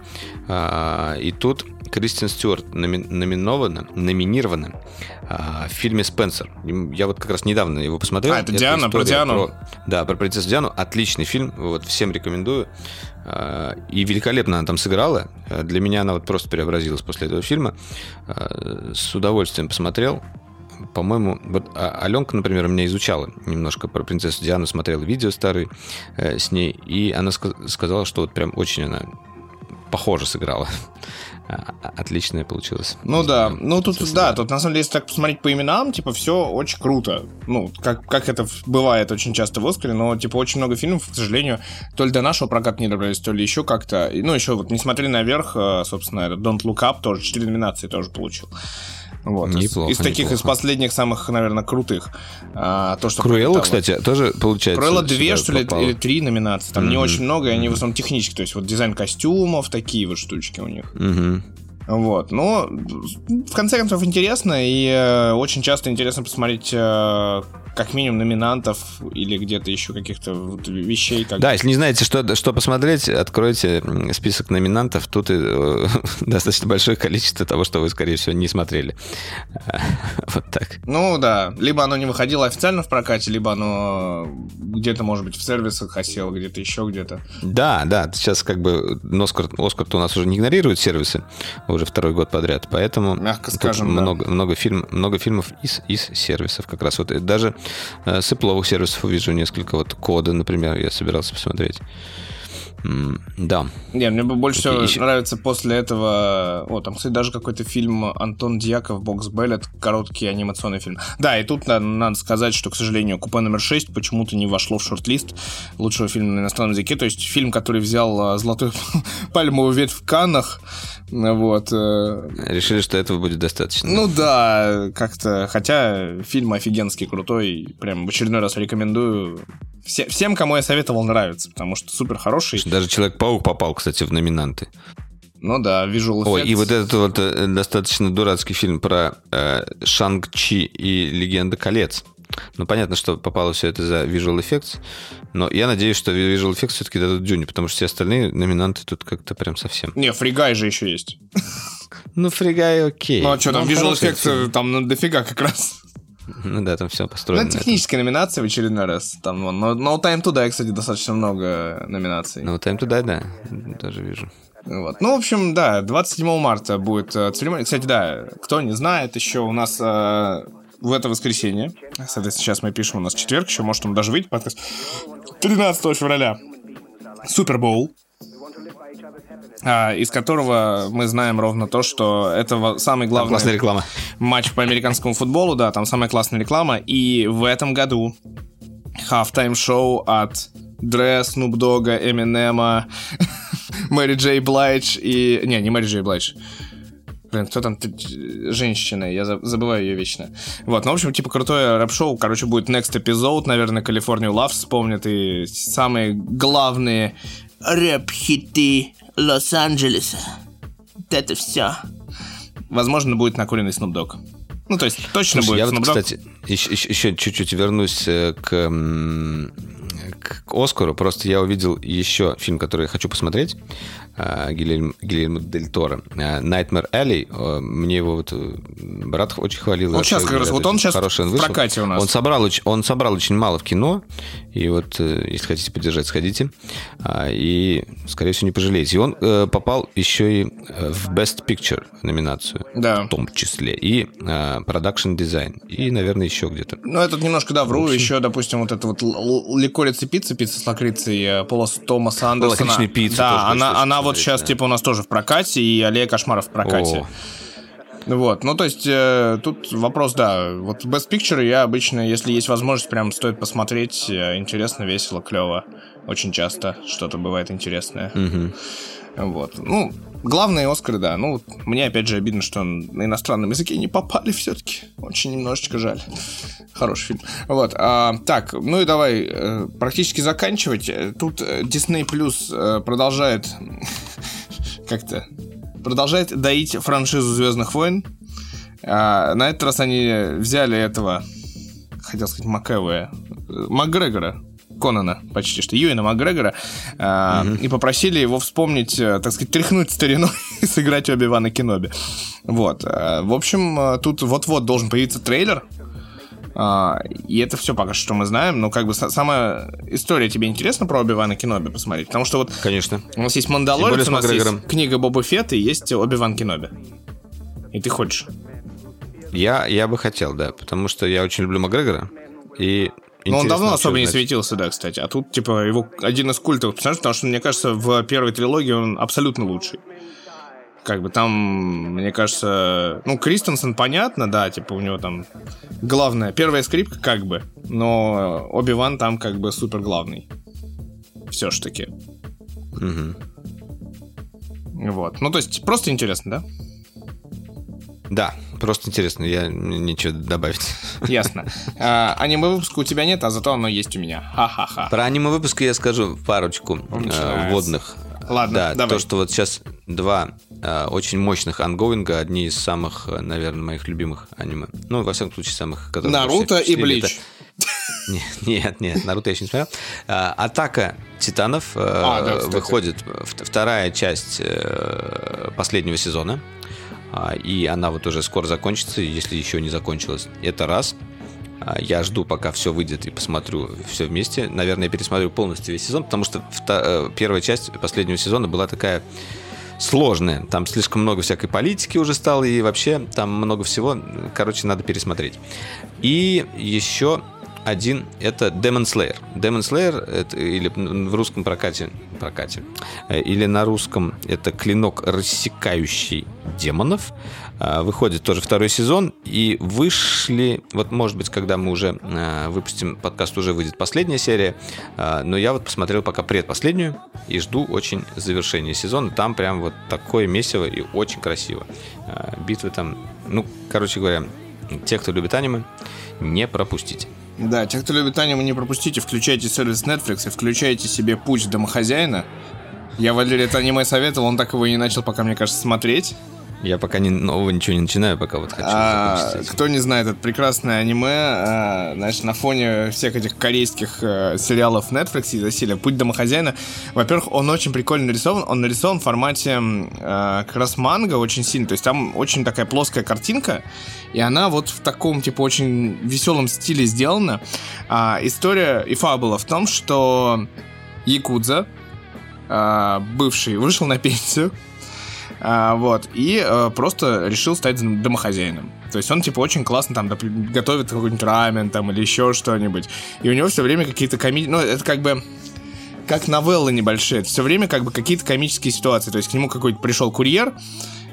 uh, и тут Кристин Стюарт номи- номинована, номинирована а, в фильме «Спенсер». Я вот как раз недавно его посмотрел. А, это Диана, про Диану? Про, да, про принцессу Диану. Отличный фильм, вот всем рекомендую. А, и великолепно она там сыграла. Для меня она вот просто преобразилась после этого фильма. А, с удовольствием посмотрел по-моему, вот а, Аленка, например, меня изучала немножко про принцессу Диану, смотрела видео старые э, с ней, и она ска- сказала, что вот прям очень она похоже сыграла. А, а, отличное получилось. Ну да, ну тут да, тут на самом деле, если так посмотреть по именам, типа все очень круто. Ну, как, как это бывает очень часто в Оскаре, но типа очень много фильмов, к сожалению, то ли до нашего проката не добрались, то ли еще как-то. Ну, еще вот не смотрели наверх, э, собственно, Don't Look Up тоже, 4 номинации тоже получил. Вот, неплохо, из, из таких, неплохо. из последних самых, наверное, крутых. А, то, что Круэлла, кстати, тоже получается. Круэлла две, что ли, или три номинации. Там не Мгм. очень много, и они в основном технические. То есть вот дизайн костюмов, такие вот штучки у них. Мгм. Вот, но в конце концов интересно, и э, очень часто интересно посмотреть э, как минимум номинантов или где-то еще каких-то вот вещей. Как... Да, если не знаете, что, что посмотреть, откройте список номинантов. Тут и, э, [LAUGHS] достаточно большое количество того, что вы, скорее всего, не смотрели. [LAUGHS] Вот так. Ну да, либо оно не выходило официально в прокате, либо оно где-то, может быть, в сервисах осело, где-то еще где-то. Да, да, сейчас как бы Оскар, Оскар у нас уже не игнорирует сервисы уже второй год подряд, поэтому Мягко скажем, да. много, много, фильм, много фильмов из, из сервисов как раз. Вот и даже э, с Apple сервисов увижу несколько. Вот кода, например, я собирался посмотреть. Да. Не, мне бы больше всего Окей, еще- нравится после этого... О, там, кстати, даже какой-то фильм Антон Дьяков «Бокс Беллет», короткий анимационный фильм. Да, и тут на- надо сказать, что, к сожалению, «Купе номер 6» почему-то не вошло в шорт-лист лучшего фильма на иностранном языке. То есть фильм, который взял золотую [LAUGHS] пальмовую ветвь в Каннах. Вот. э, Решили, что этого будет достаточно. Ну да, как-то... Хотя фильм офигенский, крутой. Прям в очередной раз рекомендую. Все- всем, кому я советовал, нравится, потому что супер хороший. Даже Человек-паук попал, кстати, в номинанты. Ну да, visual Ой, и effects. вот этот вот э, достаточно дурацкий фильм про э, Шанг-Чи и Легенда колец. Ну, понятно, что попало все это за Visual Effects, но я надеюсь, что Visual Effects все-таки дадут Дюне, потому что все остальные номинанты тут как-то прям совсем. Не, фригай же еще есть. Ну, фригай окей. Ну а что, там он Visual Effects э, там ну, дофига как раз. Ну да, там все Ну, построено. это на этом. техническая номинация в очередной раз. Там, вон, No, no Time to Die, кстати, достаточно много номинаций. Ну, Time to Die, да, тоже вижу. Вот. Ну, в общем, да, 27 марта будет э, церемония. Кстати, да, кто не знает, еще у нас э, в это воскресенье, соответственно, сейчас мы пишем, у нас четверг, еще может он даже выйти подкаст, 13 февраля, Супербоул, из которого мы знаем ровно то, что это самый Там главный классная реклама. матч по американскому футболу, да, там самая классная реклама. И в этом году halftime шоу от Дре, Snoop Dogg, Эминема, Мэри Джей Блайдж и... Не, не Мэри Джей Блайдж. Блин, кто там? Женщина, я за- забываю ее вечно. Вот, ну, в общем, типа крутое рэп-шоу. Короче, будет next episode, наверное, Калифорнию Love вспомнят. И самые главные рэп-хиты Лос-Анджелеса. Вот это все. Возможно, будет накуренный Snoop Dogg. Ну, то есть, точно Слушай, я будет вот, Snoop Dogg. кстати, еще, еще- чуть-чуть вернусь э, к, к Оскару. Просто я увидел еще фильм, который я хочу посмотреть. Э, Гильермо, Гильермо Дель Торо. э, Nightmare Alley. Э, Мне его вот брат очень хвалил. Вот сейчас как раз, вот он сейчас хороший в вышел. прокате у нас. Он собрал, он собрал очень мало в кино. И вот, если хотите поддержать, сходите. А, И, скорее всего, не пожалеете. И он попал еще и в Best Picture номинацию Да. в том числе, и production design, и, наверное, еще где-то. Ну, этот немножко, да, вру. Еще, допустим, вот это вот ликорица пицца, пицца с лакрицей Пола Томаса Андерсона. Лакричная пицца Да, она, она вот сейчас, типа, у нас тоже в прокате, и Аллея Кошмаров в прокате. О. Вот, ну, то есть, э, тут вопрос, да, вот Best Picture я обычно, если есть возможность, прям стоит посмотреть, э, интересно, весело, клево. Очень часто что-то бывает интересное. Вот, ну, главные Оскары, да, ну, мне, опять же, обидно, что на иностранном языке не попали все-таки. Очень немножечко жаль. Хороший фильм. Вот, а, так, ну и давай э, практически заканчивать. Э, Тут э, Disney Plus э, продолжает [LAUGHS] как-то продолжает доить франшизу Звездных войн. А, на этот раз они взяли этого, хотел сказать, Макэвэя, э, Макгрегора. Конана, почти что, Юэна Макгрегора, э, и попросили его вспомнить, э, так сказать, тряхнуть стариной [LAUGHS] и сыграть Оби-Вана Кеноби. Вот. Э, в общем, э, тут вот-вот должен появиться трейлер, а, и это все пока что мы знаем, но как бы сама история тебе интересна про Оби-Вана Кеноби посмотреть? Потому что вот... Конечно. У нас есть Мандалорец, у нас есть книга Боба Фетт и есть Оби-Ван Кеноби. И ты хочешь? Я, я бы хотел, да, потому что я очень люблю Макгрегора, и но он давно особо не светился, да, кстати. А тут, типа, его один из культовых персонажей, потому что, мне кажется, в первой трилогии он абсолютно лучший. Как бы там, мне кажется, ну, Кристенсен понятно, да, типа у него там главная, первая скрипка как бы, но Оби-Ван там как бы супер главный. Все ж таки. Угу. Вот. Ну, то есть, просто интересно, да? Да, просто интересно, я ничего добавить. Ясно. А, аниме-выпуска у тебя нет, а зато оно есть у меня. Ха-ха-ха. Про аниме-выпуски я скажу парочку э, вводных. Ладно, да, давай. то, что вот сейчас два э, очень мощных ангоинга, одни из самых, э, наверное, моих любимых аниме. Ну, во всяком случае, самых, которые... Наруто и Блич. Это... Нет, нет, Наруто я еще не смотрел. А, Атака Титанов э, а, да, выходит вторая часть э, последнего сезона. А, и она вот уже скоро закончится, если еще не закончилась. Это раз. А, я жду, пока все выйдет и посмотрю все вместе. Наверное, я пересмотрю полностью весь сезон, потому что э, первая часть последнего сезона была такая сложная. Там слишком много всякой политики уже стало, и вообще там много всего. Короче, надо пересмотреть. И еще один это Demon Slayer. Demon Slayer это, или в русском прокате, прокате э, или на русском это клинок рассекающий демонов. А, выходит тоже второй сезон и вышли, вот может быть, когда мы уже а, выпустим подкаст, уже выйдет последняя серия, но я вот посмотрел пока предпоследнюю и жду очень завершения сезона. Там прям вот такое месиво и очень красиво. Битвы там, ну, короче говоря, те, кто любит аниме, не пропустите. Да, те, кто любит аниме, не пропустите, включайте сервис Netflix и включайте себе путь домохозяина. Я Валерий это аниме советовал, он так его и не начал пока, мне кажется, смотреть. Я пока не, нового ничего не начинаю, пока вот хочу. А, кто не знает, это прекрасное аниме, а, знаешь, на фоне всех этих корейских а, сериалов Netflix и засилия «Путь домохозяина». Во-первых, он очень прикольно нарисован. Он нарисован в формате а, как раз манга очень сильно. То есть там очень такая плоская картинка, и она вот в таком, типа, очень веселом стиле сделана. А, история и фабула в том, что Якудза, а, бывший, вышел на пенсию, а, вот, и а, просто решил стать домохозяином. То есть он, типа, очень классно там готовит какой-нибудь рамен там или еще что-нибудь. И у него все время какие-то комедии... Ну, это как бы как новеллы небольшие. Все время как бы какие-то комические ситуации. То есть к нему какой-то пришел курьер,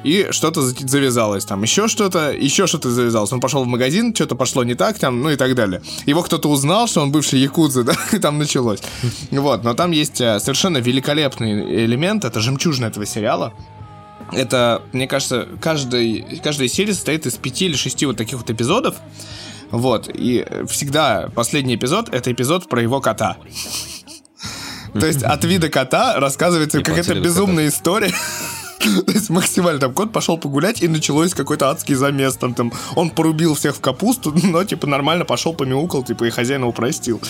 и что-то завязалось там, еще что-то, еще что-то завязалось. Он пошел в магазин, что-то пошло не так там, ну и так далее. Его кто-то узнал, что он бывший якудза, [LAUGHS] да, и там началось. Вот, но там есть э, совершенно великолепный элемент, это жемчужина этого сериала. Это, мне кажется, каждый, каждая серия состоит из пяти или шести вот таких вот эпизодов. Вот, и всегда последний эпизод — это эпизод про его кота. То есть от вида кота рассказывается какая-то безумная история. [LAUGHS] То есть максимально там кот пошел погулять, и началось какой-то адский замес. Там, там он порубил всех в капусту, [LAUGHS] но типа нормально пошел, помяукал, типа и хозяина упростил.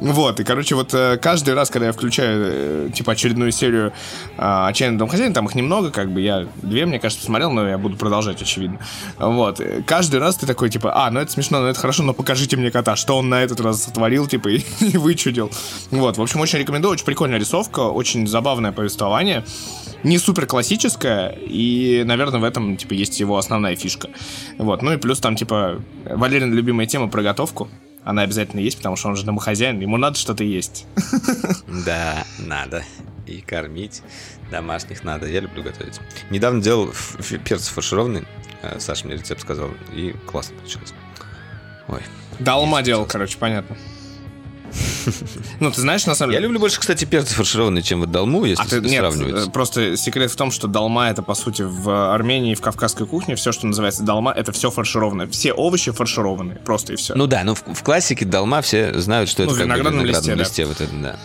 Вот, и короче, вот э, каждый раз, когда я включаю, э, типа, очередную серию а, «Отчаянный дом хозяина», там их немного, как бы, я две, мне кажется, посмотрел, но я буду продолжать, очевидно. Вот, каждый раз ты такой, типа, а, ну это смешно, ну это хорошо, но покажите мне кота, что он на этот раз сотворил, типа, и, [LAUGHS] и вычудил. Вот, в общем, очень рекомендую, очень прикольная рисовка, очень забавное повествование не супер классическая, и, наверное, в этом, типа, есть его основная фишка. Вот, ну и плюс там, типа, Валерин любимая тема про готовку. Она обязательно есть, потому что он же домохозяин, ему надо что-то есть. [LAUGHS] Да, надо. И кормить домашних надо. Я люблю готовить. Недавно делал перцы фаршированный. Э, Саша мне рецепт сказал, и классно получилось. Ой. Долма делал, короче, понятно. Ну, ты знаешь, на самом деле... Я люблю больше, кстати, перцы фаршированные, чем вот долму, если а ты, нет, сравнивать. Просто секрет в том, что долма это, по сути, в Армении, в кавказской кухне, все, что называется долма, это все фаршированное. Все овощи фаршированные, просто и все. Ну да, но в, в классике долма все знают, что ну, это как бы виноградном листе, листе да. вот это, да.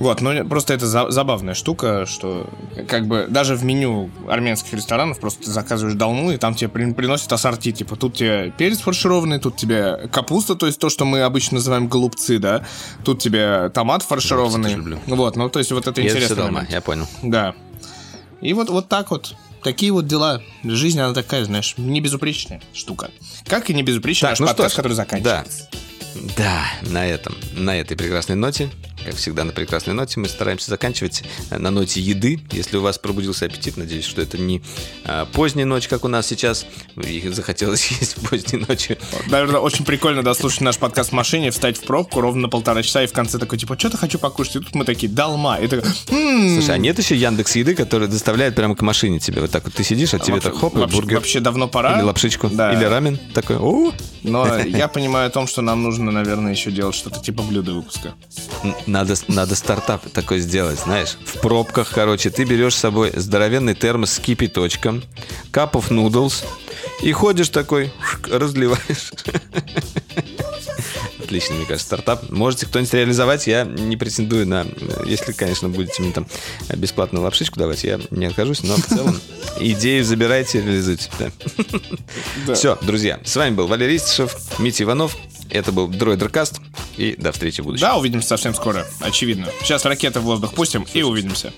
Вот, ну просто это за- забавная штука, что как бы даже в меню армянских ресторанов просто ты заказываешь долму, и там тебе при- приносят ассорти, типа тут тебе перец фаршированный, тут тебе капуста, то есть то, что мы обычно называем голубцы, да, тут тебе тебе томат фаршированный. люблю. Вот, ну, то есть вот это Я интересно. все дома, я понял. Да. И вот, вот так вот. Такие вот дела. Жизнь, она такая, знаешь, не безупречная штука. Как и не безупречный наш ну что подкаст, ж, который заканчивается. Да. Да, на этом, на этой прекрасной ноте, как всегда на прекрасной ноте, мы стараемся заканчивать э, на ноте еды. Если у вас пробудился аппетит, надеюсь, что это не а, поздняя ночь, как у нас сейчас, и захотелось [LAUGHS] есть поздней ночью. Наверное, очень прикольно дослушать наш подкаст в машине, встать в пробку ровно на полтора часа и в конце такой, типа, что-то хочу покушать. И тут мы такие, долма. И такой, «М-м-м». Слушай, а нет еще Яндекс Еды, который доставляет прямо к машине тебе? Вот так вот ты сидишь, а тебе Вообще- так хоп, и вообще, бургер. вообще давно пора. Или лапшичку, Да. или рамен такой. О, Но [LAUGHS] я понимаю о том, что нам нужно, наверное, еще делать что-то типа блюда выпуска. Н- Надо, надо стартап такой сделать, знаешь. В пробках, короче, ты берешь с собой здоровенный термос с кипяточком, of noodles, и ходишь такой, разливаешь. [LAUGHS] Отлично, мне кажется, стартап. Можете кто-нибудь реализовать, я не претендую на... Если, конечно, будете мне там бесплатную лапшичку давать, я не откажусь, но в целом идею забирайте, реализуйте. Да. Да. Все, друзья, с вами был Валерий Истишев, Митя Иванов. Это был Дроидеркаст. И до встречи в будущем. Да, увидимся совсем скоро, очевидно. Сейчас ракеты в воздух пустим и увидимся.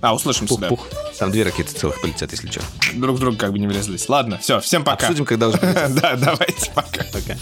А, услышимся, да. Пух-пух. Там две ракеты целых полетят, если что. Друг в друга как бы не врезались. Ладно, все, всем пока. Обсудим, когда уже. [LAUGHS] Да, давайте, пока. Пока.